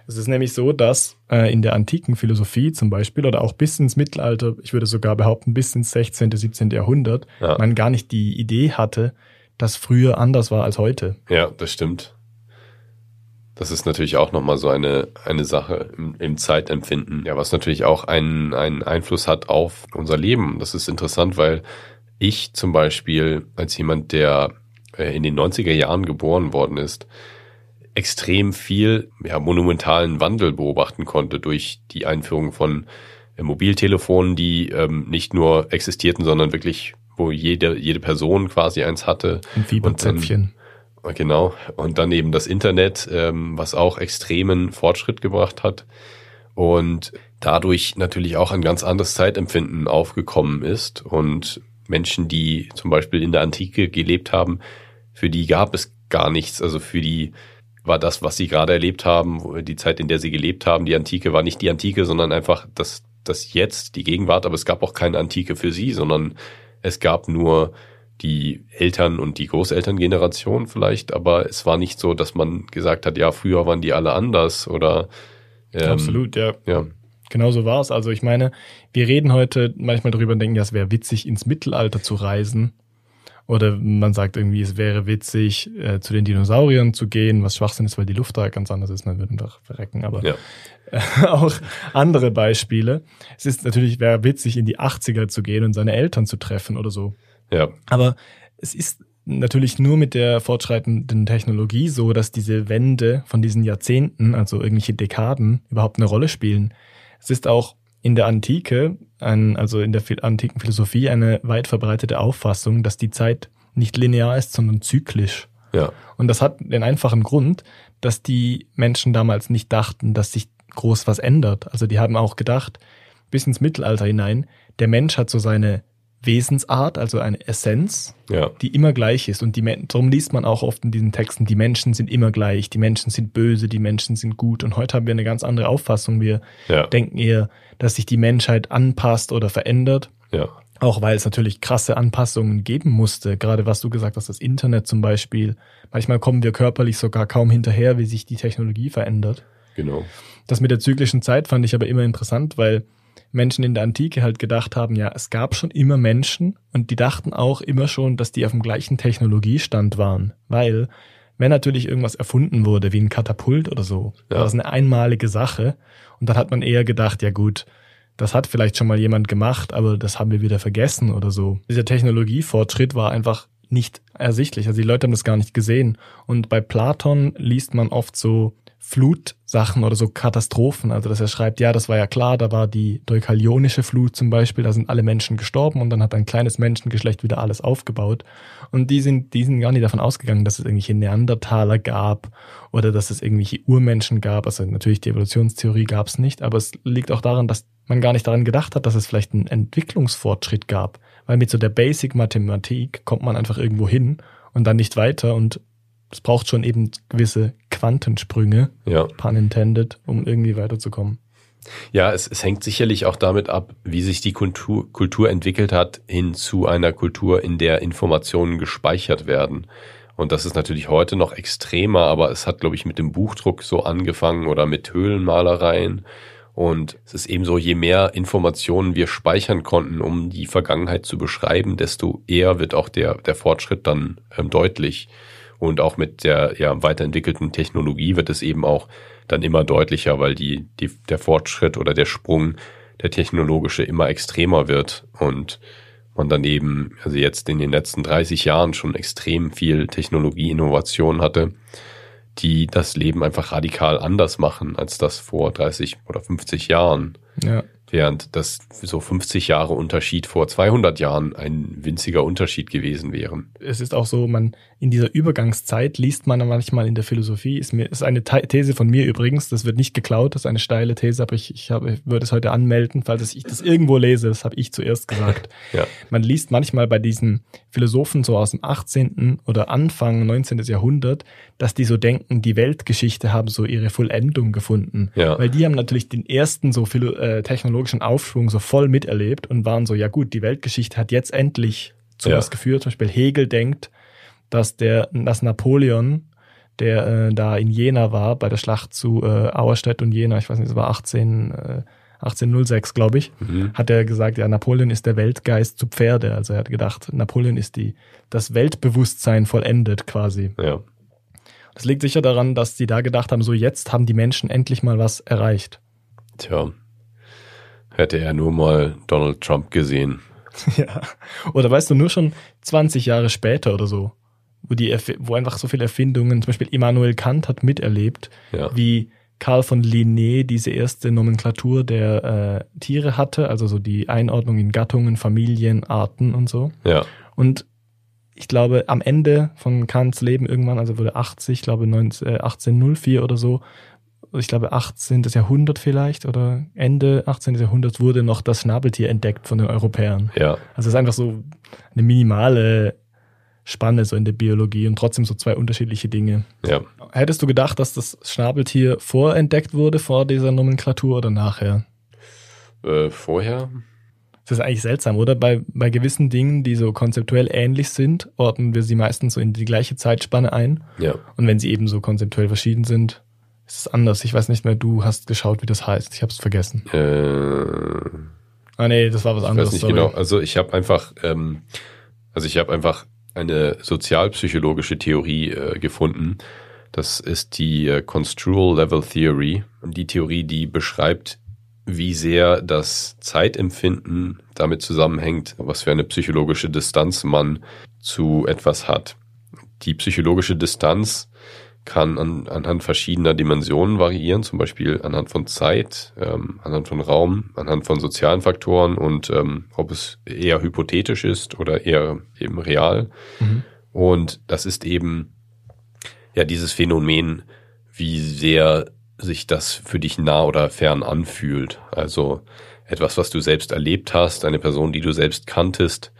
Speaker 1: Es ist nämlich so, dass äh, in der antiken Philosophie zum Beispiel oder auch bis ins Mittelalter, ich würde sogar behaupten bis ins 16., 17. Jahrhundert, ja. man gar nicht die Idee hatte, dass früher anders war als heute.
Speaker 2: Ja, das stimmt. Das ist natürlich auch nochmal so eine, eine Sache im, im Zeitempfinden, ja, was natürlich auch einen, einen Einfluss hat auf unser Leben. Das ist interessant, weil ich zum Beispiel als jemand, der äh, in den 90er Jahren geboren worden ist, extrem viel ja, monumentalen Wandel beobachten konnte durch die Einführung von äh, Mobiltelefonen, die ähm, nicht nur existierten, sondern wirklich, wo jede, jede Person quasi eins hatte.
Speaker 1: Ein Fieberzäpfchen.
Speaker 2: Genau. Und dann eben das Internet, ähm, was auch extremen Fortschritt gebracht hat. Und dadurch natürlich auch ein ganz anderes Zeitempfinden aufgekommen ist. Und Menschen, die zum Beispiel in der Antike gelebt haben, für die gab es gar nichts. Also für die war das, was sie gerade erlebt haben, die Zeit, in der sie gelebt haben, die Antike war nicht die Antike, sondern einfach das, das Jetzt, die Gegenwart. Aber es gab auch keine Antike für sie, sondern es gab nur die Eltern- und die Großelterngeneration vielleicht, aber es war nicht so, dass man gesagt hat, ja, früher waren die alle anders oder
Speaker 1: ähm, Absolut, ja.
Speaker 2: ja.
Speaker 1: Genau so war es. Also ich meine, wir reden heute manchmal darüber und denken, ja, es wäre witzig, ins Mittelalter zu reisen. Oder man sagt irgendwie, es wäre witzig, äh, zu den Dinosauriern zu gehen, was Schwachsinn ist, weil die Luft da ganz anders ist, man würde einfach verrecken. Aber
Speaker 2: ja.
Speaker 1: auch andere Beispiele. Es ist natürlich, wäre witzig, in die 80er zu gehen und seine Eltern zu treffen oder so.
Speaker 2: Ja.
Speaker 1: Aber es ist natürlich nur mit der fortschreitenden Technologie so, dass diese Wende von diesen Jahrzehnten, also irgendwelche Dekaden, überhaupt eine Rolle spielen. Es ist auch in der Antike, ein, also in der antiken Philosophie, eine weit verbreitete Auffassung, dass die Zeit nicht linear ist, sondern zyklisch.
Speaker 2: Ja.
Speaker 1: Und das hat den einfachen Grund, dass die Menschen damals nicht dachten, dass sich groß was ändert. Also die haben auch gedacht, bis ins Mittelalter hinein, der Mensch hat so seine Wesensart, also eine Essenz,
Speaker 2: ja.
Speaker 1: die immer gleich ist. Und die, darum liest man auch oft in diesen Texten, die Menschen sind immer gleich, die Menschen sind böse, die Menschen sind gut. Und heute haben wir eine ganz andere Auffassung. Wir
Speaker 2: ja.
Speaker 1: denken eher, dass sich die Menschheit anpasst oder verändert.
Speaker 2: Ja.
Speaker 1: Auch weil es natürlich krasse Anpassungen geben musste. Gerade was du gesagt hast, das Internet zum Beispiel. Manchmal kommen wir körperlich sogar kaum hinterher, wie sich die Technologie verändert.
Speaker 2: Genau.
Speaker 1: Das mit der zyklischen Zeit fand ich aber immer interessant, weil Menschen in der Antike halt gedacht haben, ja, es gab schon immer Menschen und die dachten auch immer schon, dass die auf dem gleichen Technologiestand waren, weil wenn natürlich irgendwas erfunden wurde, wie ein Katapult oder so, ja. war das eine einmalige Sache und dann hat man eher gedacht, ja gut, das hat vielleicht schon mal jemand gemacht, aber das haben wir wieder vergessen oder so. Dieser Technologiefortschritt war einfach nicht ersichtlich. Also die Leute haben das gar nicht gesehen. Und bei Platon liest man oft so Flutsachen oder so Katastrophen. Also dass er schreibt, ja, das war ja klar, da war die Deukalionische Flut zum Beispiel, da sind alle Menschen gestorben und dann hat ein kleines Menschengeschlecht wieder alles aufgebaut. Und die sind, die sind gar nicht davon ausgegangen, dass es irgendwelche Neandertaler gab oder dass es irgendwelche Urmenschen gab. Also natürlich die Evolutionstheorie gab es nicht, aber es liegt auch daran, dass man gar nicht daran gedacht hat, dass es vielleicht einen Entwicklungsfortschritt gab. Weil mit so der Basic-Mathematik kommt man einfach irgendwo hin und dann nicht weiter und es braucht schon eben gewisse Quantensprünge,
Speaker 2: ja.
Speaker 1: pun intended, um irgendwie weiterzukommen.
Speaker 2: Ja, es, es hängt sicherlich auch damit ab, wie sich die Kultur, Kultur entwickelt hat hin zu einer Kultur, in der Informationen gespeichert werden. Und das ist natürlich heute noch extremer, aber es hat, glaube ich, mit dem Buchdruck so angefangen oder mit Höhlenmalereien. Und es ist eben so, je mehr Informationen wir speichern konnten, um die Vergangenheit zu beschreiben, desto eher wird auch der, der Fortschritt dann ähm, deutlich. Und auch mit der ja, weiterentwickelten Technologie wird es eben auch dann immer deutlicher, weil die, die, der Fortschritt oder der Sprung, der technologische immer extremer wird und man dann eben, also jetzt in den letzten 30 Jahren schon extrem viel Technologieinnovation hatte, die das Leben einfach radikal anders machen als das vor 30 oder 50 Jahren.
Speaker 1: Ja.
Speaker 2: Während das so 50 Jahre Unterschied vor 200 Jahren ein winziger Unterschied gewesen wären.
Speaker 1: Es ist auch so, man in dieser Übergangszeit liest man manchmal in der Philosophie, ist mir ist eine These von mir übrigens, das wird nicht geklaut, das ist eine steile These, aber ich, ich, habe, ich würde es heute anmelden, falls ich das irgendwo lese, das habe ich zuerst gesagt.
Speaker 2: ja.
Speaker 1: Man liest manchmal bei diesen Philosophen so aus dem 18. oder Anfang 19. Jahrhundert, dass die so denken, die Weltgeschichte haben so ihre Vollendung gefunden.
Speaker 2: Ja.
Speaker 1: Weil die haben natürlich den ersten so Philo äh, technologischen Aufschwung so voll miterlebt und waren so, ja gut, die Weltgeschichte hat jetzt endlich zu
Speaker 2: Ja.
Speaker 1: was geführt. Zum Beispiel Hegel denkt, dass der, dass Napoleon, der äh, da in Jena war, bei der Schlacht zu äh, Auerstedt und Jena, ich weiß nicht, es war 18, äh, 1806, glaube ich,
Speaker 2: Mhm.
Speaker 1: hat er gesagt, ja, Napoleon ist der Weltgeist zu Pferde. Also er hat gedacht, Napoleon ist die, das Weltbewusstsein vollendet quasi.
Speaker 2: Ja.
Speaker 1: Das liegt sicher daran, dass die da gedacht haben, so jetzt haben die Menschen endlich mal was erreicht.
Speaker 2: Tja, hätte er nur mal Donald Trump gesehen.
Speaker 1: ja. Oder weißt du, nur schon 20 Jahre später oder so, wo, die, wo einfach so viele Erfindungen, zum Beispiel Immanuel Kant hat miterlebt,
Speaker 2: Ja.
Speaker 1: wie Karl von Linné diese erste Nomenklatur der äh, Tiere hatte, also so die Einordnung in Gattungen, Familien, Arten und so.
Speaker 2: Ja,
Speaker 1: Und ich glaube, am Ende von Kants Leben irgendwann, also wurde 80, ich glaube 19, äh, 1804 oder so, ich glaube 18. Jahrhundert vielleicht oder Ende 18. Jahrhunderts wurde noch das Schnabeltier entdeckt von den Europäern.
Speaker 2: ja,
Speaker 1: Also es ist einfach so eine minimale Spanne so in der Biologie und trotzdem so zwei unterschiedliche Dinge.
Speaker 2: ja.
Speaker 1: Hättest du gedacht, dass das Schnabeltier vorentdeckt wurde vor dieser Nomenklatur oder nachher?
Speaker 2: Äh, vorher?
Speaker 1: Das ist eigentlich seltsam, oder? Bei, bei gewissen Dingen, die so konzeptuell ähnlich sind, ordnen wir sie meistens so in die gleiche Zeitspanne ein.
Speaker 2: Ja.
Speaker 1: Und wenn sie eben so konzeptuell verschieden sind, ist es anders. Ich weiß nicht mehr, du hast geschaut, wie das heißt. Ich habe es vergessen.
Speaker 2: Äh,
Speaker 1: Ah nee, das war was
Speaker 2: Ich
Speaker 1: anderes.
Speaker 2: weiß nicht
Speaker 1: sorry.
Speaker 2: genau. Also ich habe einfach, ähm, also ich habe einfach eine sozialpsychologische Theorie äh, gefunden. Das ist die äh, Construal Level Theory. Die Theorie, die beschreibt, wie sehr das Zeitempfinden damit zusammenhängt, was für eine psychologische Distanz man zu etwas hat. Die psychologische Distanz kann an, anhand verschiedener Dimensionen variieren, zum Beispiel anhand von Zeit, ähm, anhand von Raum, anhand von sozialen Faktoren und ähm, ob es eher hypothetisch ist oder eher eben real.
Speaker 1: Mhm.
Speaker 2: Und das ist eben ja dieses Phänomen, wie sehr sich das für dich nah oder fern anfühlt. Also etwas, was du selbst erlebt hast, eine Person, die du selbst kanntest,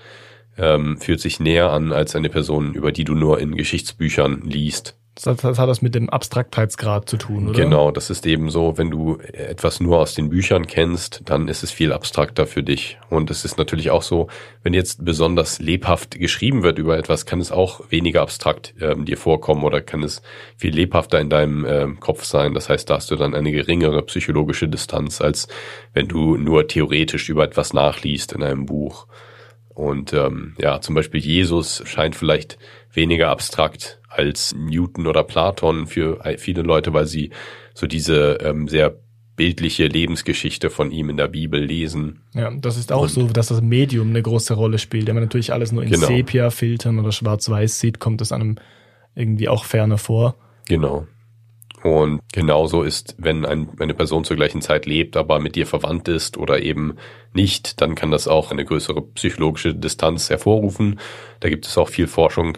Speaker 2: ähm, fühlt sich näher an als eine Person, über die du nur in Geschichtsbüchern liest.
Speaker 1: Das, das hat das mit dem Abstraktheitsgrad zu tun, oder?
Speaker 2: Genau, das ist eben so, wenn du etwas nur aus den Büchern kennst, dann ist es viel abstrakter für dich. Und es ist natürlich auch so, wenn jetzt besonders lebhaft geschrieben wird über etwas, kann es auch weniger abstrakt ähm, dir vorkommen oder kann es viel lebhafter in deinem ähm, Kopf sein. Das heißt, da hast du dann eine geringere psychologische Distanz, als wenn du nur theoretisch über etwas nachliest in einem Buch. Und ähm, ja, zum Beispiel Jesus scheint vielleicht weniger abstrakt als Newton oder Platon für viele Leute, weil sie so diese ähm, sehr bildliche Lebensgeschichte von ihm in der Bibel lesen.
Speaker 1: Ja, das ist auch
Speaker 2: Und-
Speaker 1: so, dass das Medium eine große Rolle spielt. Wenn man natürlich alles nur in
Speaker 2: Genau.
Speaker 1: Sepia-Filtern oder Schwarz-Weiß sieht, kommt es einem irgendwie auch ferner vor.
Speaker 2: Genau. Und genauso ist, wenn ein, eine Person zur gleichen Zeit lebt, aber mit dir verwandt ist oder eben nicht, dann kann das auch eine größere psychologische Distanz hervorrufen. Da gibt es auch viel Forschung,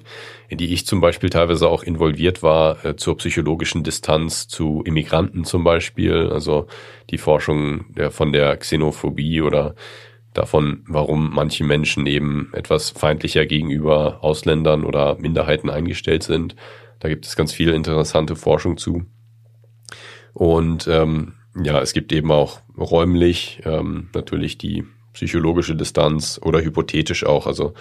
Speaker 2: in die ich zum Beispiel teilweise auch involviert war, äh, zur psychologischen Distanz zu Immigranten zum Beispiel. Also die Forschung der, von der Xenophobie oder davon, warum manche Menschen eben etwas feindlicher gegenüber Ausländern oder Minderheiten eingestellt sind. Da gibt es ganz viel interessante Forschung zu. Und ähm, ja, es gibt eben auch räumlich ähm, natürlich die psychologische Distanz oder hypothetisch auch. Also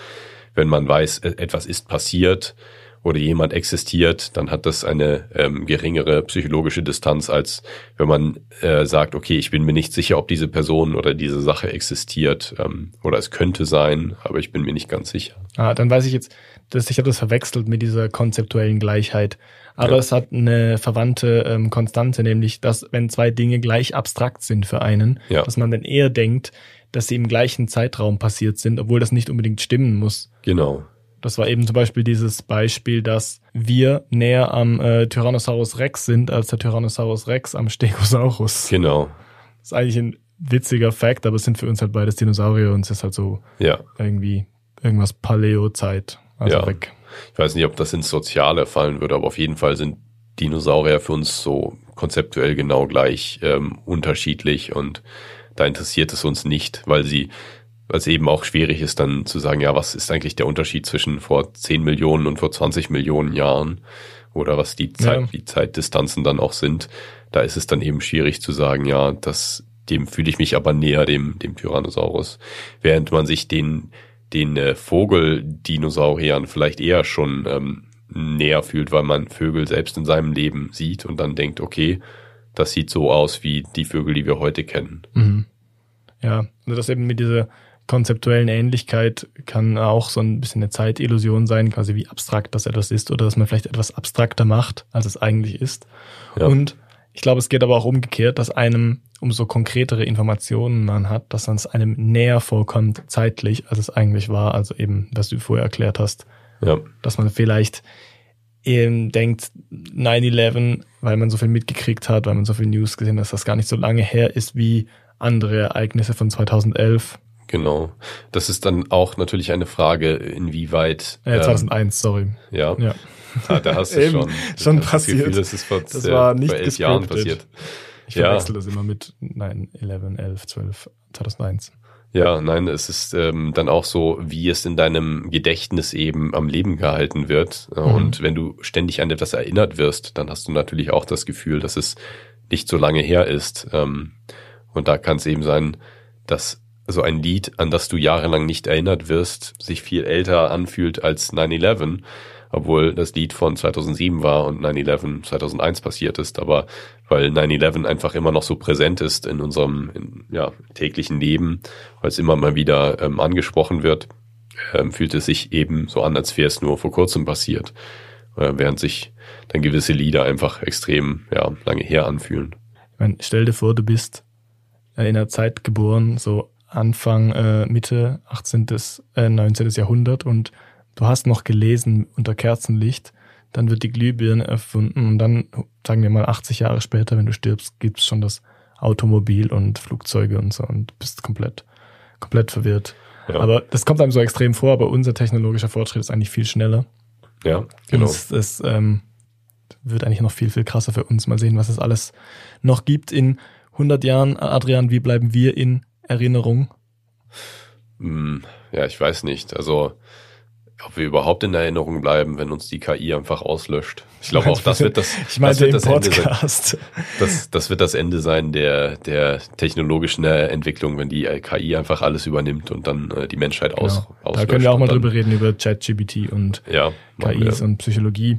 Speaker 2: wenn man weiß, e- etwas ist passiert oder jemand existiert, dann hat das eine ähm, geringere psychologische Distanz, als wenn man äh, sagt, okay, ich bin mir nicht sicher, ob diese Person oder diese Sache existiert ähm, oder es könnte sein, aber ich bin mir nicht ganz sicher.
Speaker 1: Ah, dann weiß ich jetzt, dass ich habe das verwechselt mit dieser konzeptuellen Gleichheit. Aber
Speaker 2: Ja.
Speaker 1: es hat eine verwandte ähm, Konstante, nämlich, dass wenn zwei Dinge gleich abstrakt sind für einen,
Speaker 2: Ja.
Speaker 1: dass man dann eher denkt, dass sie im gleichen Zeitraum passiert sind, obwohl das nicht unbedingt stimmen muss.
Speaker 2: Genau.
Speaker 1: Das war eben zum Beispiel dieses Beispiel, dass wir näher am äh, Tyrannosaurus Rex sind als der Tyrannosaurus Rex am Stegosaurus.
Speaker 2: Genau.
Speaker 1: Das ist eigentlich ein witziger Fact, aber es sind für uns halt beides Dinosaurier und es ist halt so
Speaker 2: Ja.
Speaker 1: irgendwie irgendwas Paläozeit. Also
Speaker 2: Ja.
Speaker 1: weg.
Speaker 2: Ich weiß nicht, ob das ins Soziale fallen würde, aber auf jeden Fall sind Dinosaurier für uns so konzeptuell genau gleich ähm, unterschiedlich und da interessiert es uns nicht, weil sie, weil es eben auch schwierig ist, dann zu sagen, ja, was ist eigentlich der Unterschied zwischen vor 10 Millionen und vor 20 Millionen Jahren oder was die Zeit,
Speaker 1: Ja.
Speaker 2: die Zeitdistanzen dann auch sind. Da ist es dann eben schwierig zu sagen, ja, das, dem fühle ich mich aber näher, dem, dem Tyrannosaurus. Während man sich den, den äh, Vogeldinosauriern vielleicht eher schon ähm, näher fühlt, weil man Vögel selbst in seinem Leben sieht und dann denkt, okay, das sieht so aus wie die Vögel, die wir heute kennen.
Speaker 1: Mhm. Ja, also das eben mit dieser konzeptuellen Ähnlichkeit kann auch so ein bisschen eine Zeitillusion sein, quasi wie abstrakt das etwas ist oder dass man vielleicht etwas abstrakter macht, als es eigentlich ist.
Speaker 2: Ja.
Speaker 1: Und ich glaube, es geht aber auch umgekehrt, dass einem, umso konkretere Informationen man hat, dass es einem näher vorkommt zeitlich, als es eigentlich war. Also eben, was du vorher erklärt hast,
Speaker 2: Ja,
Speaker 1: dass man vielleicht eben denkt, 9-11, weil man so viel mitgekriegt hat, weil man so viel News gesehen hat, dass das gar nicht so lange her ist wie andere Ereignisse von 2011,
Speaker 2: genau. Das ist dann auch natürlich eine Frage, inwieweit. ähm,
Speaker 1: 2001, sorry.
Speaker 2: ja,
Speaker 1: Ja.
Speaker 2: Ah, da hast du schon,
Speaker 1: schon
Speaker 2: das
Speaker 1: passiert.
Speaker 2: Gefühl, das ist vor,
Speaker 1: Das war nicht
Speaker 2: vor elf Jahren passiert.
Speaker 1: Ich
Speaker 2: Ja.
Speaker 1: verwechsel das immer mit 9, 11, 11, 12, 2001.
Speaker 2: Ja, nein, es ist ähm, dann auch so, wie es in deinem Gedächtnis eben am Leben gehalten wird. Äh,
Speaker 1: Mhm.
Speaker 2: Und wenn du ständig an etwas erinnert wirst, dann hast du natürlich auch das Gefühl, dass es nicht so lange her ist. Ähm, und da kann es eben sein, dass so ein Lied, an das du jahrelang nicht erinnert wirst, sich viel älter anfühlt als 9-11, obwohl das Lied von 2007 war und 9-11 2001 passiert ist. Aber weil 9-11 einfach immer noch so präsent ist in unserem in, ja, täglichen Leben, weil es immer mal wieder ähm, angesprochen wird, ähm, fühlt es sich eben so an, als wäre es nur vor kurzem passiert, äh, während sich dann gewisse Lieder einfach extrem ja, lange her anfühlen.
Speaker 1: Ich meine, stell dir vor, du bist in einer Zeit geboren, so Anfang, äh, Mitte 18. Äh, 19. Jahrhundert und du hast noch gelesen unter Kerzenlicht, dann wird die Glühbirne erfunden und dann, sagen wir mal 80 Jahre später, wenn du stirbst, gibt's schon das Automobil und Flugzeuge und so und bist komplett, komplett verwirrt.
Speaker 2: Ja.
Speaker 1: Aber das kommt einem so extrem vor, aber unser technologischer Fortschritt ist eigentlich viel schneller.
Speaker 2: Ja,
Speaker 1: Genau.
Speaker 2: genau.
Speaker 1: Es, es ähm, wird eigentlich noch viel, viel krasser für uns. Mal sehen, was es alles noch gibt in 100 Jahren. Adrian, wie bleiben wir in Erinnerung?
Speaker 2: Hm, Ja, ich weiß nicht. Also, ob wir überhaupt in Erinnerung bleiben, wenn uns die KI einfach auslöscht. Ich glaube auch, das wird das,
Speaker 1: Ich meinte
Speaker 2: das, wird das, Ende sein,
Speaker 1: Podcast.
Speaker 2: das, das wird das Ende sein der, der technologischen Entwicklung, wenn die KI einfach alles übernimmt und dann äh, die Menschheit aus,
Speaker 1: Genau.
Speaker 2: auslöscht.
Speaker 1: Da können wir auch mal
Speaker 2: dann,
Speaker 1: drüber reden, über ChatGPT und
Speaker 2: Ja,
Speaker 1: KIs und Psychologie.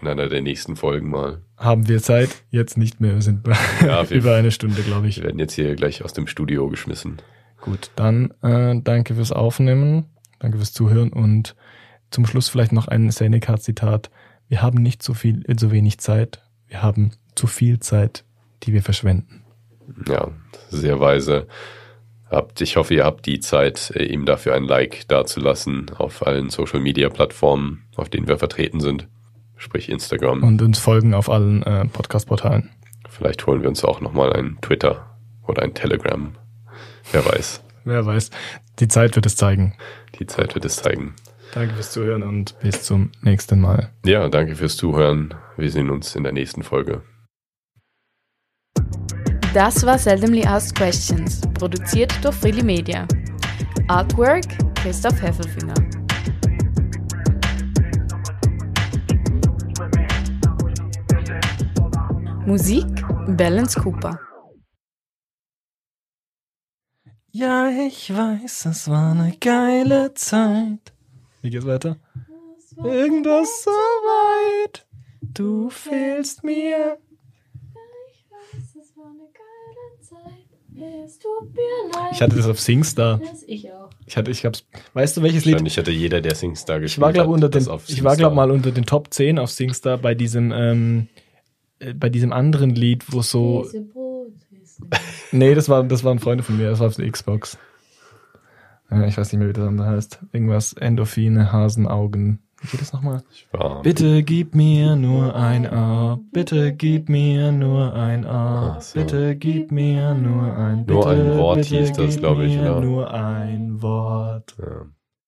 Speaker 2: in einer der nächsten Folgen mal.
Speaker 1: Haben wir Zeit? Jetzt nicht mehr. Wir sind
Speaker 2: Ja, wir-
Speaker 1: über eine Stunde, glaube ich.
Speaker 2: Wir werden jetzt hier gleich aus dem Studio geschmissen.
Speaker 1: Gut, dann äh, danke fürs Aufnehmen, danke fürs Zuhören und zum Schluss vielleicht noch ein Seneca-Zitat. Wir haben nicht so viel, äh, so wenig Zeit, wir haben zu viel Zeit, die wir verschwenden.
Speaker 2: Ja, sehr weise. Habt, ich hoffe, ihr habt die Zeit, äh, ihm dafür ein Like dazulassen auf allen Social Media Plattformen, auf denen wir vertreten sind. Sprich Instagram.
Speaker 1: Und uns folgen auf allen äh, Podcast-Portalen.
Speaker 2: Vielleicht holen wir uns auch nochmal ein Twitter oder ein Telegram. Wer weiß.
Speaker 1: Wer weiß, die Zeit wird es zeigen.
Speaker 2: Die Zeit wird es zeigen.
Speaker 1: Danke fürs Zuhören und bis zum nächsten Mal.
Speaker 2: Ja, danke fürs Zuhören. Wir sehen uns in der nächsten Folge.
Speaker 3: Das war Seldomly Asked Questions, produziert durch Freely Media. Artwork Christoph Heffelfinger. Musik Balance Cooper.
Speaker 1: Ja, ich weiß, es war eine geile Zeit. Wie geht's weiter? Irgendwas so weit. Du fehlst mir. Ich hatte das auf Singstar.
Speaker 4: Ich auch.
Speaker 1: Ich hatte, ich hab's. Weißt du, welches Lied?
Speaker 2: Wahrscheinlich hatte jeder, der Singstar gespielt
Speaker 1: Ich war, glaube
Speaker 2: hat,
Speaker 1: unter
Speaker 2: das
Speaker 1: den,
Speaker 2: auf
Speaker 1: ich war, glaube mal unter den Top 10 auf Singstar bei diesem, ähm, äh, bei diesem anderen Lied, wo so, nee, das war, das waren Freunde von mir, das war auf der Xbox. Ja, ich weiß nicht mehr, wie das andere heißt. Irgendwas, Endorphine, Hasenaugen. Wie geht das nochmal?
Speaker 2: Ich war,
Speaker 1: Bitte gib mir nur ein A, bitte gib mir nur ein A,
Speaker 2: so.
Speaker 1: bitte gib mir nur ein,
Speaker 2: Nur
Speaker 1: bitte,
Speaker 2: ein Wort
Speaker 1: bitte
Speaker 2: hieß das,
Speaker 1: gib
Speaker 2: glaub ich,
Speaker 1: mir
Speaker 2: ja.
Speaker 1: Nur ein Wort.
Speaker 2: ja.